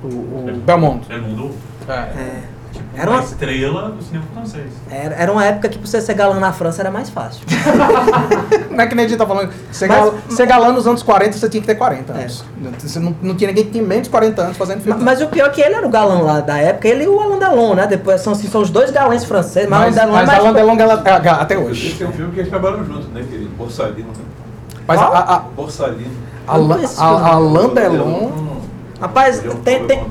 O, o Belmont. Belmondo, É. É, tipo, Era uma estrela do cinema francês. era, era uma época que pra você ser galã na França era mais fácil. Não é que nem a gente tá falando. Ser, Mas- gal- ser galã nos anos 40, você tinha que ter 40 É. anos. Você não, não tinha ninguém que tinha menos de 40 anos fazendo filme. mas o pior é que ele era o galã lá da época, ele e o Alain Delon, né? Depois são, assim, são os dois galãs franceses, mas, mas, o Alain Delon mas é mais... Alain Delon ela- é, até Esse hoje. é um filme que eles trabalham juntos, né? Aquele Borsalino. Mas a, a, a, Borsalino. Alain- Delon. Rapaz, é tem, tem.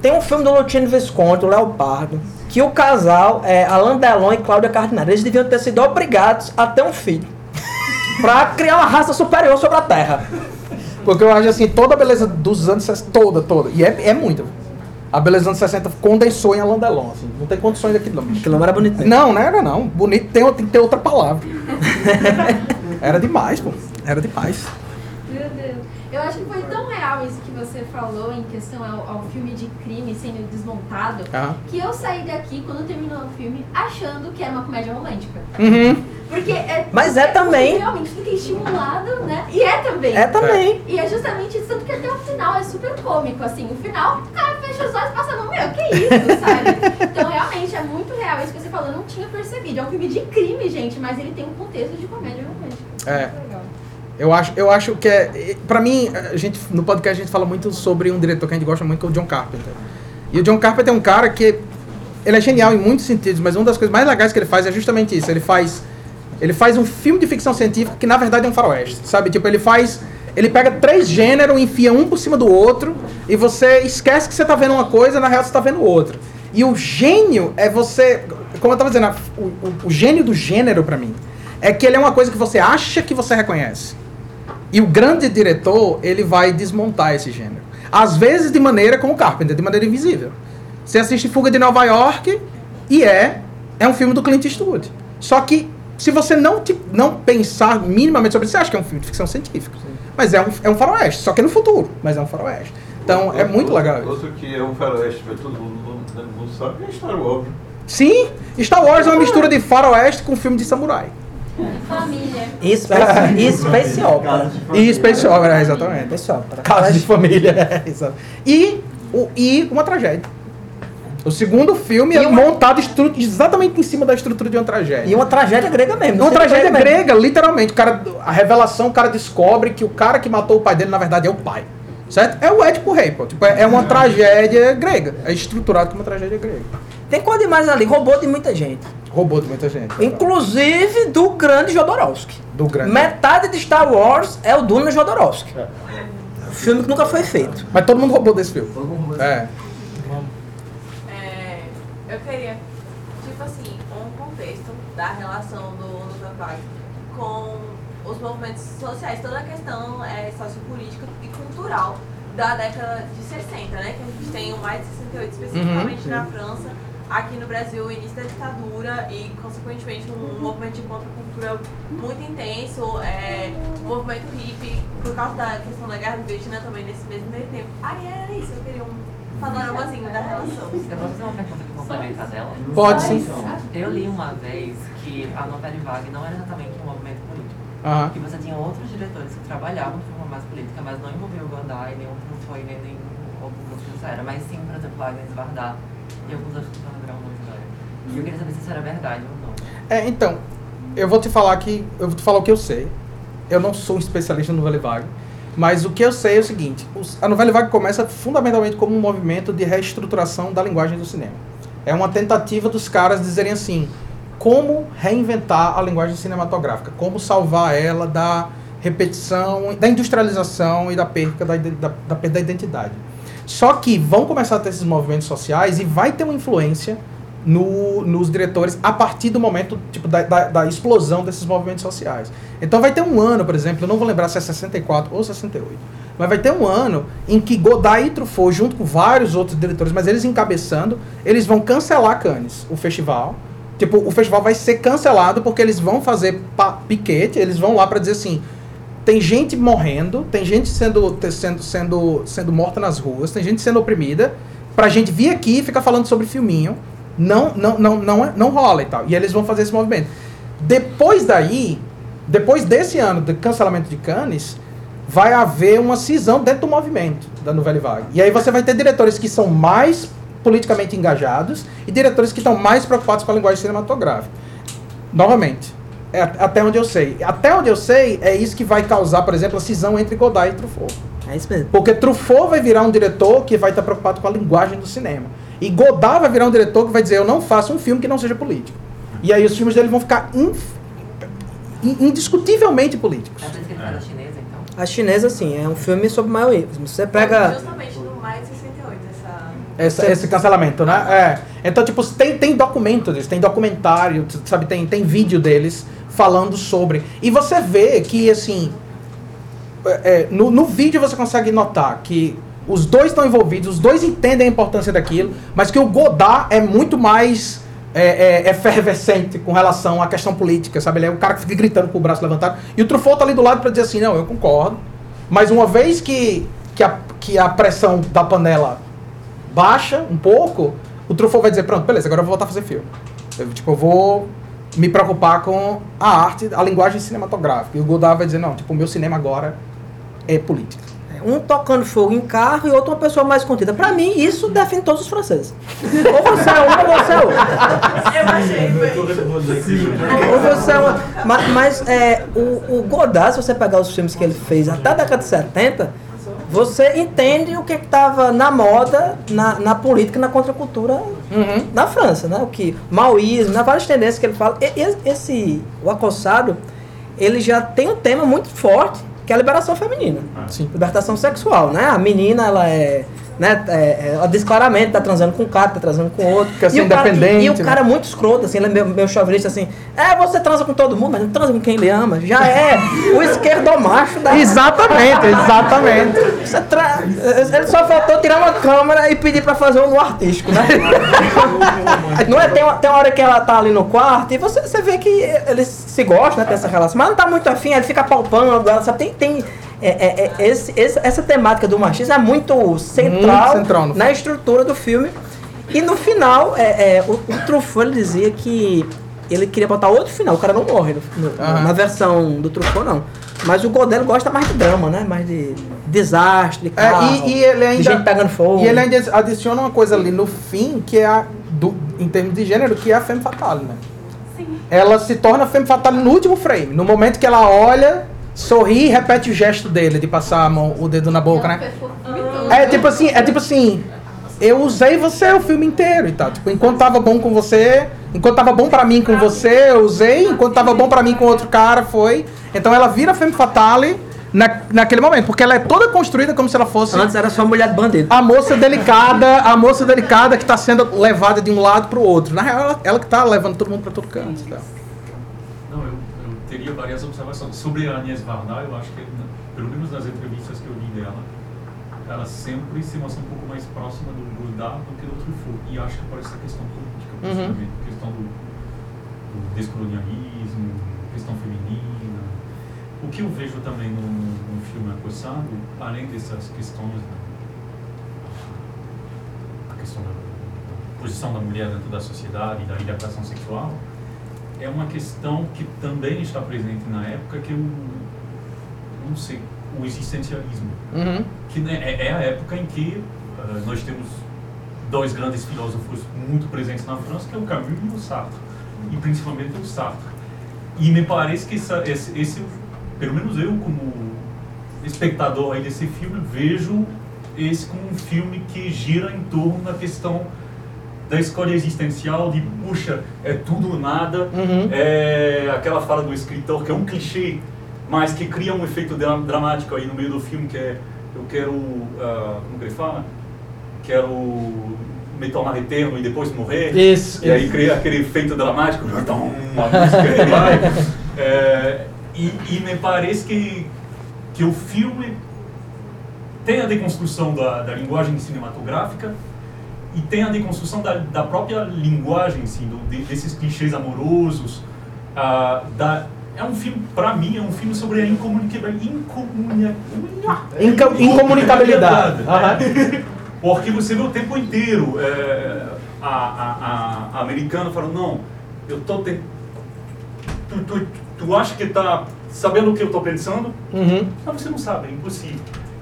Tem um filme do Lutino Visconti, o Leopardo, que o casal, é, Alain Delon e Cláudia Cardinale, eles deviam ter sido obrigados a ter um filho. pra criar uma raça superior sobre a Terra. Porque eu acho assim, toda a beleza dos anos 60, toda, toda. E é, é muita. A beleza dos anos 60 condensou em Alain Delon. Assim, não tem condições daquilo não. Aquilo não era bonito mesmo. Não, não era não. Bonito tem, tem que ter outra palavra. era demais, pô. Era demais. Meu Deus. Eu acho que foi tão real isso que você falou em questão ao, ao filme de crime sendo desmontado, Aham. que eu saí daqui quando terminou o filme achando que era uma comédia romântica. Uhum. Porque é. Mas é você também. Realmente fica estimulado, né? E é também. É também. E é justamente isso, tanto que até o final é super cômico, assim. O final, o cara fecha os olhos e passa, não, meu, que isso, sabe? Então, realmente, é muito real isso que você falou, eu não tinha percebido. É um filme de crime, gente, mas ele tem um contexto de comédia romântica. É. Muito legal. Eu acho, eu acho que é. Pra mim, a gente, no podcast a gente fala muito sobre um diretor que a gente gosta muito, que é o John Carpenter. E o John Carpenter é um cara que. Ele é genial em muitos sentidos, mas uma das coisas mais legais que ele faz é justamente isso. Ele faz. Ele faz um filme de ficção científica que na verdade é um faroeste. Sabe? Tipo, ele faz. Ele pega três gêneros, enfia um por cima do outro, e você esquece que você tá vendo uma coisa, na real você tá vendo outra. E o gênio é você. Como eu tava dizendo, o, o- o gênio do gênero pra mim é que ele é uma coisa que você acha que você reconhece. E o grande diretor, ele vai desmontar esse gênero. Às vezes de maneira como Carpenter, de maneira invisível. Você assiste Fuga de Nova York e é é um filme do Clint Eastwood. Só que se você não te, não pensar minimamente sobre isso, você acha que é um filme de ficção científica. Mas é um, é um faroeste, só que é no futuro, mas é um faroeste. Então é Outro- muito legal. isso. Outro que é um faroeste, mas todo mundo não, não sabe, é Star Wars. Sim, Star Wars é uma mistura de faroeste com filme de samurai. Família. E Space, e Opera. E Space Opera, exatamente. Space Opera. Casa de família, é, exato. E, o, e uma tragédia. O segundo filme E é uma- montado exatamente em cima da estrutura de uma tragédia. E uma tragédia grega mesmo. uma tragédia mesmo. grega, literalmente. O cara, a revelação, o cara descobre que o cara que matou o pai dele, na verdade, é o pai. Certo? É o Édipo Rei, pô. Tipo, é é uma tragédia grega. É estruturado como uma tragédia grega. Tem coisa demais ali, roubou de muita gente. Roubou de muita gente. Inclusive do grande Jodorowsky. Do grande. Metade de Star Wars é o Duna Jodorowsky. Filme que nunca foi feito. Mas todo mundo roubou desse filme. Todo mundo É. É, eu queria, tipo assim, um contexto da relação do Nutapag com os movimentos sociais, toda a questão é, sociopolítica e cultural da década de 60, né? Que a gente tem o mais de 68, especificamente Uhum. na França, aqui no Brasil o início da ditadura e, consequentemente, um movimento de contracultura muito intenso, é, um movimento hippie, por causa da questão da guerra do Vietnã também nesse mesmo meio tempo. Aí era isso, eu queria um panoramazinho da relação. Eu vou fazer uma pergunta que complementa dela. Pode sim. Eu li uma vez que a novela Vague não era exatamente um movimento político. Aham. Que você tinha outros diretores que trabalhavam de forma mais política, mas não envolveu o Gandai, nem o foi nem outros isso era. Mas sim, por exemplo, Agnes Vardar e alguns lembrava muito agora. E eu queria saber se isso era verdade ou não. É, então, eu vou te falar que eu vou te falar o que eu sei. Eu não sou um especialista no novela vague, mas o que eu sei é o seguinte: a novela vague começa fundamentalmente como um movimento de reestruturação da linguagem do cinema. É uma tentativa dos caras dizerem assim: como reinventar a linguagem cinematográfica, como salvar ela da repetição, da industrialização e da perda da, da, da perda da identidade. Só que vão começar a ter esses movimentos sociais e vai ter uma influência no- nos diretores a partir do momento tipo, da, da- da explosão desses movimentos sociais. Então vai ter um ano, por exemplo, eu não vou lembrar se é 64 ou 68, mas vai ter um ano em que Godard e Truffaut, junto com vários outros diretores, mas eles encabeçando, eles vão cancelar Cannes, o festival. Tipo, o festival vai ser cancelado porque eles vão fazer piquete, eles vão lá para dizer assim, tem gente morrendo, tem gente sendo, sendo, sendo, sendo morta nas ruas, tem gente sendo oprimida, pra gente vir aqui e ficar falando sobre filminho, não, não, não, não, não rola e tal. E eles vão fazer esse movimento. Depois daí, depois desse ano de cancelamento de Cannes, vai haver uma cisão dentro do movimento da Nouvelle Vague. E aí você vai ter diretores que são mais politicamente engajados e diretores que estão mais preocupados com a linguagem cinematográfica. Novamente, é at- até onde eu sei. Até onde eu sei, é isso que vai causar, por exemplo, a cisão entre Godard e Truffaut. É isso mesmo. Porque Truffaut vai virar um diretor que vai estar preocupado com a linguagem do cinema. E Godard vai virar um diretor que vai dizer, eu não faço um filme que não seja político. E aí os filmes dele vão ficar inf- in- indiscutivelmente políticos. É por isso que ele faz a chinesa, então. A chinesa, sim, é um filme sobre maoísmo. Você pega. Justamente no maio de 68, essa... Essa- esse cancelamento, né? É. Então, tipo, tem, tem documento deles, tem documentário, sabe, tem, tem vídeo deles falando sobre. E você vê que, assim, é, é, no, no vídeo você consegue notar que os dois estão envolvidos, os dois entendem a importância daquilo, mas que o Godard é muito mais é, é, efervescente com relação à questão política, sabe? Ele é o cara que fica gritando com o braço levantado. E o Truffaut tá ali do lado para dizer assim, não, eu concordo. Mas uma vez que, que, a, que a pressão da panela baixa um pouco, o Truffaut vai dizer, pronto, beleza, agora eu vou voltar a fazer filme. Eu, tipo, eu vou me preocupar com a arte, a linguagem cinematográfica. E o Godard vai dizer, não, tipo, o meu cinema agora é política. Um tocando fogo em carro e outro uma pessoa mais contida. Pra mim, isso define todos os franceses. Ou você é um ou você é outro. Eu achei Ou você é uma- Mas, mas, é, o, o Godard, se você pegar os filmes que ele fez até a década de 70, você entende o que estava na moda, na, na política e na contracultura na França, né? O que maoísmo, né? várias tendências que ele fala. E- esse, o acossado, ele já tem um tema muito forte, que é a liberação feminina. Sim. Libertação sexual, né? A menina, ela é... Né, é, é, ela diz claramente, tá transando com um cara, tá transando com outro. Quer ser e o cara, e, independente, e o né? cara é muito escroto, assim, ele é meio, meio chauvinista, assim. É, você transa com todo mundo, mas não transa com quem ele ama. Já é o esquerdomacho da... Exatamente, exatamente. Tra... Ele só faltou tirar uma câmera e pedir pra fazer um artístico, né? não é? Tem uma, tem uma hora que ela tá ali no quarto e você, você vê que eles se gostam, né? Tem essa relação. Mas não tá muito afim, ele fica palpando, ela sabe? Tem. tem é, é, é, esse, esse- essa temática do machismo é muito central, Muito central na estrutura do filme. E no final, é, é, o, o Truffaut dizia que ele queria botar outro final. O cara não morre no- no- na versão do Truffaut, não. Mas o Godel gosta mais de drama, né? Mais de desastre, de É, carro, e, e ele ainda. de gente pegando fogo. E ele ainda adiciona uma coisa ali no fim, que é a. Do, em termos de gênero, que é a femme fatale, né? Sim. Ela se torna femme fatale no último frame. No momento que ela olha, sorri e repete o gesto dele de passar a mão, o dedo na boca, né? É tipo assim, é tipo assim, eu usei você o filme inteiro e tal. Tipo, enquanto tava bom com você, enquanto tava bom pra mim com você, eu usei, enquanto tava bom pra mim com outro cara, foi. Então ela vira femme fatale na, naquele momento, porque ela é toda construída como se ela fosse Antes era só mulher de bandido. a moça delicada, a moça delicada que tá sendo levada de um lado pro outro. Na real, ela, ela que tá levando todo mundo pra todo canto. e tal. Não, eu, eu teria várias observações sobre a Agnes Varda. Eu acho que, pelo menos nas entrevistas que eu li dela, ela sempre se mostra um pouco mais próxima do Godard do que do Truffaut. E acho que por essa questão política, Uhum. principalmente, questão do, do descolonialismo, questão feminina. O que eu vejo também no, no filme Acossado, além dessas questões, né, a questão da, da posição da mulher dentro da sociedade, da libertação sexual, é uma questão que também está presente na época que eu não sei, o existencialismo Uhum. que né, é, é a época em que ah, nós temos dois grandes filósofos muito presentes na França, que é o Camus e o Sartre, e principalmente o Sartre. E me parece que essa, esse, esse, pelo menos eu como espectador aí desse filme, vejo esse como um filme que gira em torno da questão da escolha existencial de, puxa, é tudo ou nada, Uhum. é aquela fala do escritor que é um clichê, mas que cria um efeito dra- dramático aí no meio do filme, que é, eu quero, ah, como que ele fala? Quero me tornar eterno e depois morrer. Isso, E aí isso. cria aquele efeito dramático, então, uma música e vai. É, e, e me parece que, que o filme tem a deconstrução da, da linguagem cinematográfica e tem a deconstrução da, da própria linguagem, assim, do, de- desses clichês amorosos. ah, da, é um filme, para mim, é um filme sobre a incomunicabilidade. Incomunia, Inca- incomunicabilidade. Aham. Porque você vê o tempo inteiro é, a, a, a, a americana falando, não, eu tô te... tu, tu, tu acha que tá sabendo o que eu tô pensando? Uhum. Mas você não sabe, é impossível.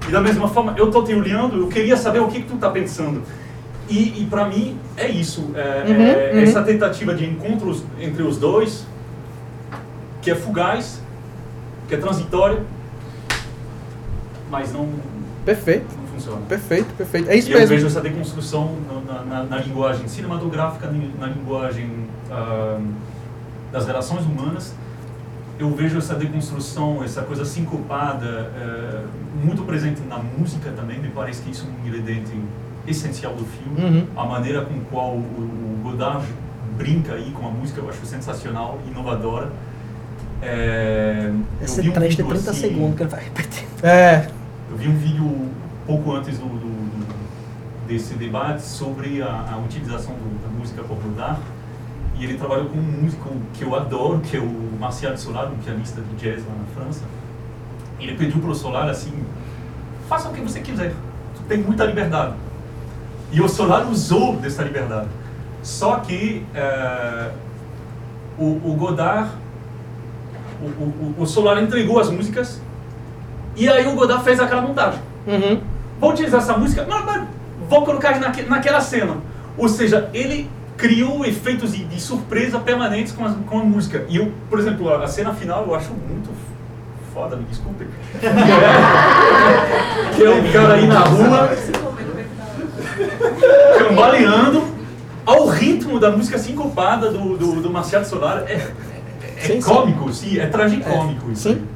E da mesma forma, eu tô te olhando, eu queria saber o que, que tu tá pensando. E, e para mim é isso, é, Uhum, é uhum. essa tentativa de encontros entre os dois, que é fugaz, que é transitória, mas não, Perfeito, não funciona. perfeito, perfeito. É isso E eu mesmo. vejo essa deconstrução na, na- na linguagem cinematográfica, na linguagem ah, das relações humanas. Eu vejo essa deconstrução, essa coisa sincopada, eh, muito presente na música também. Me parece que isso é um ingrediente essencial do filme. Uhum. A maneira com qual o, o Godard brinca aí com a música, eu acho sensacional, inovadora. Eu Esse um trecho de vídeo 30 assim- segundos que ele vai repetir. É, eu vi um vídeo pouco antes do, do- do- desse debate sobre a, a utilização do- da música por Godard. E ele trabalhou com um músico que eu adoro, que é o Marcial Solar, um pianista de jazz lá na França. Ele pediu para o Solar assim: faça o que você quiser, tu tem muita liberdade. E o Solar usou dessa liberdade. Só que eh, o, o Godard, o, o, o Solar entregou as músicas e aí o Godard fez aquela montagem. uhum. Vou utilizar essa música, mas, mas vou colocar naque, naquela cena. Ou seja, ele criou efeitos de, de surpresa permanentes com a, com a música. E eu, por exemplo, a, a cena final eu acho muito foda, me desculpe. que é um cara aí na rua, cambaleando ao ritmo da música sincopada do, do, do Marcial Solar. É, é, é Sim, sim. cômico, sim, é tragicômico isso. Sim.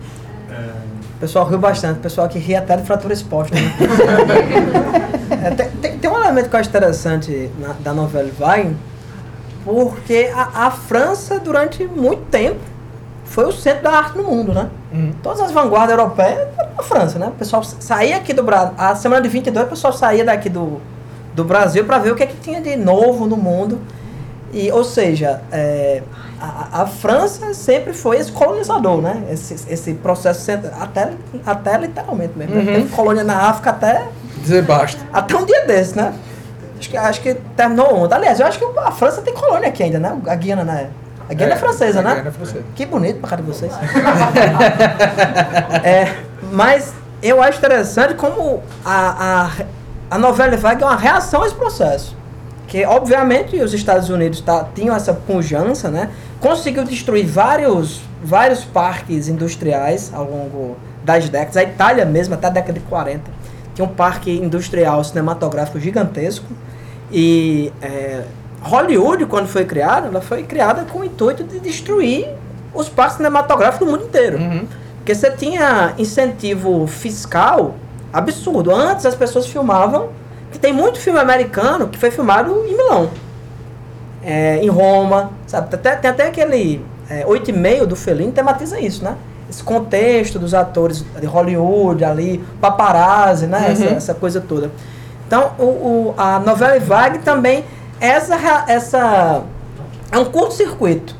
aí. É, O pessoal riu bastante, o pessoal que ri até de fratura exposta. Né? É, tem, tem- tem um elemento que eu acho interessante na- da novela Vai, porque a, a França, durante muito tempo, foi o centro da arte no mundo, né? Uhum. Todas as vanguardas europeias eram na França, né? O pessoal saía aqui do Brasil, a semana de 22, o pessoal saía daqui do, do Brasil para ver o que, é que tinha de novo no mundo. E, ou seja, é, a, a França sempre foi esse colonizador, né? Esse, esse processo, até, até literalmente mesmo. né? Uhum. Teve colônia na África até, Dizer basta. até um dia desse, né? Acho que, acho que terminou ontem. Aliás, eu acho que a França tem colônia aqui ainda, né? A Guiana, né? A Guiana é, francesa, a né? Guiana é francesa. Que bonito pra cara de vocês. é, mas eu acho interessante como a, a, a novela Vague é uma reação a esse processo. Que, obviamente, os Estados Unidos tá, tinham essa pujança, né? Conseguiu destruir vários, vários parques industriais ao longo das décadas. A Itália mesmo, até a década de 40, tinha um parque industrial cinematográfico gigantesco. E é, Hollywood, quando foi criada, ela foi criada com o intuito de destruir os parques cinematográficos do mundo inteiro. Uhum. Porque você tinha incentivo fiscal absurdo. Antes as pessoas filmavam, que tem muito filme americano que foi filmado em Milão, é, em Roma, sabe? Até, tem até aquele é, 8 e meio do Fellini tematiza isso, né? esse contexto dos atores de Hollywood ali, paparazzi, né? Essa, essa coisa toda. Então, o, o- a novela vague também, essa, essa é um curto-circuito.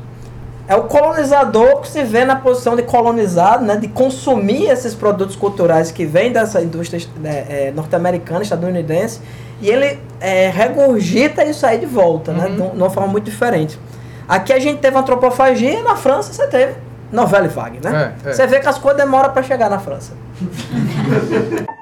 É o colonizador que se vê na posição de colonizado, né, de consumir esses produtos culturais que vêm dessa indústria né, é, norte-americana, estadunidense, e ele é, regurgita isso aí de volta, né, de, um- de uma forma muito diferente. Aqui a gente teve antropofagia, na França você teve novela e vague, né? É, é. Você vê que as coisas demoram para chegar na França.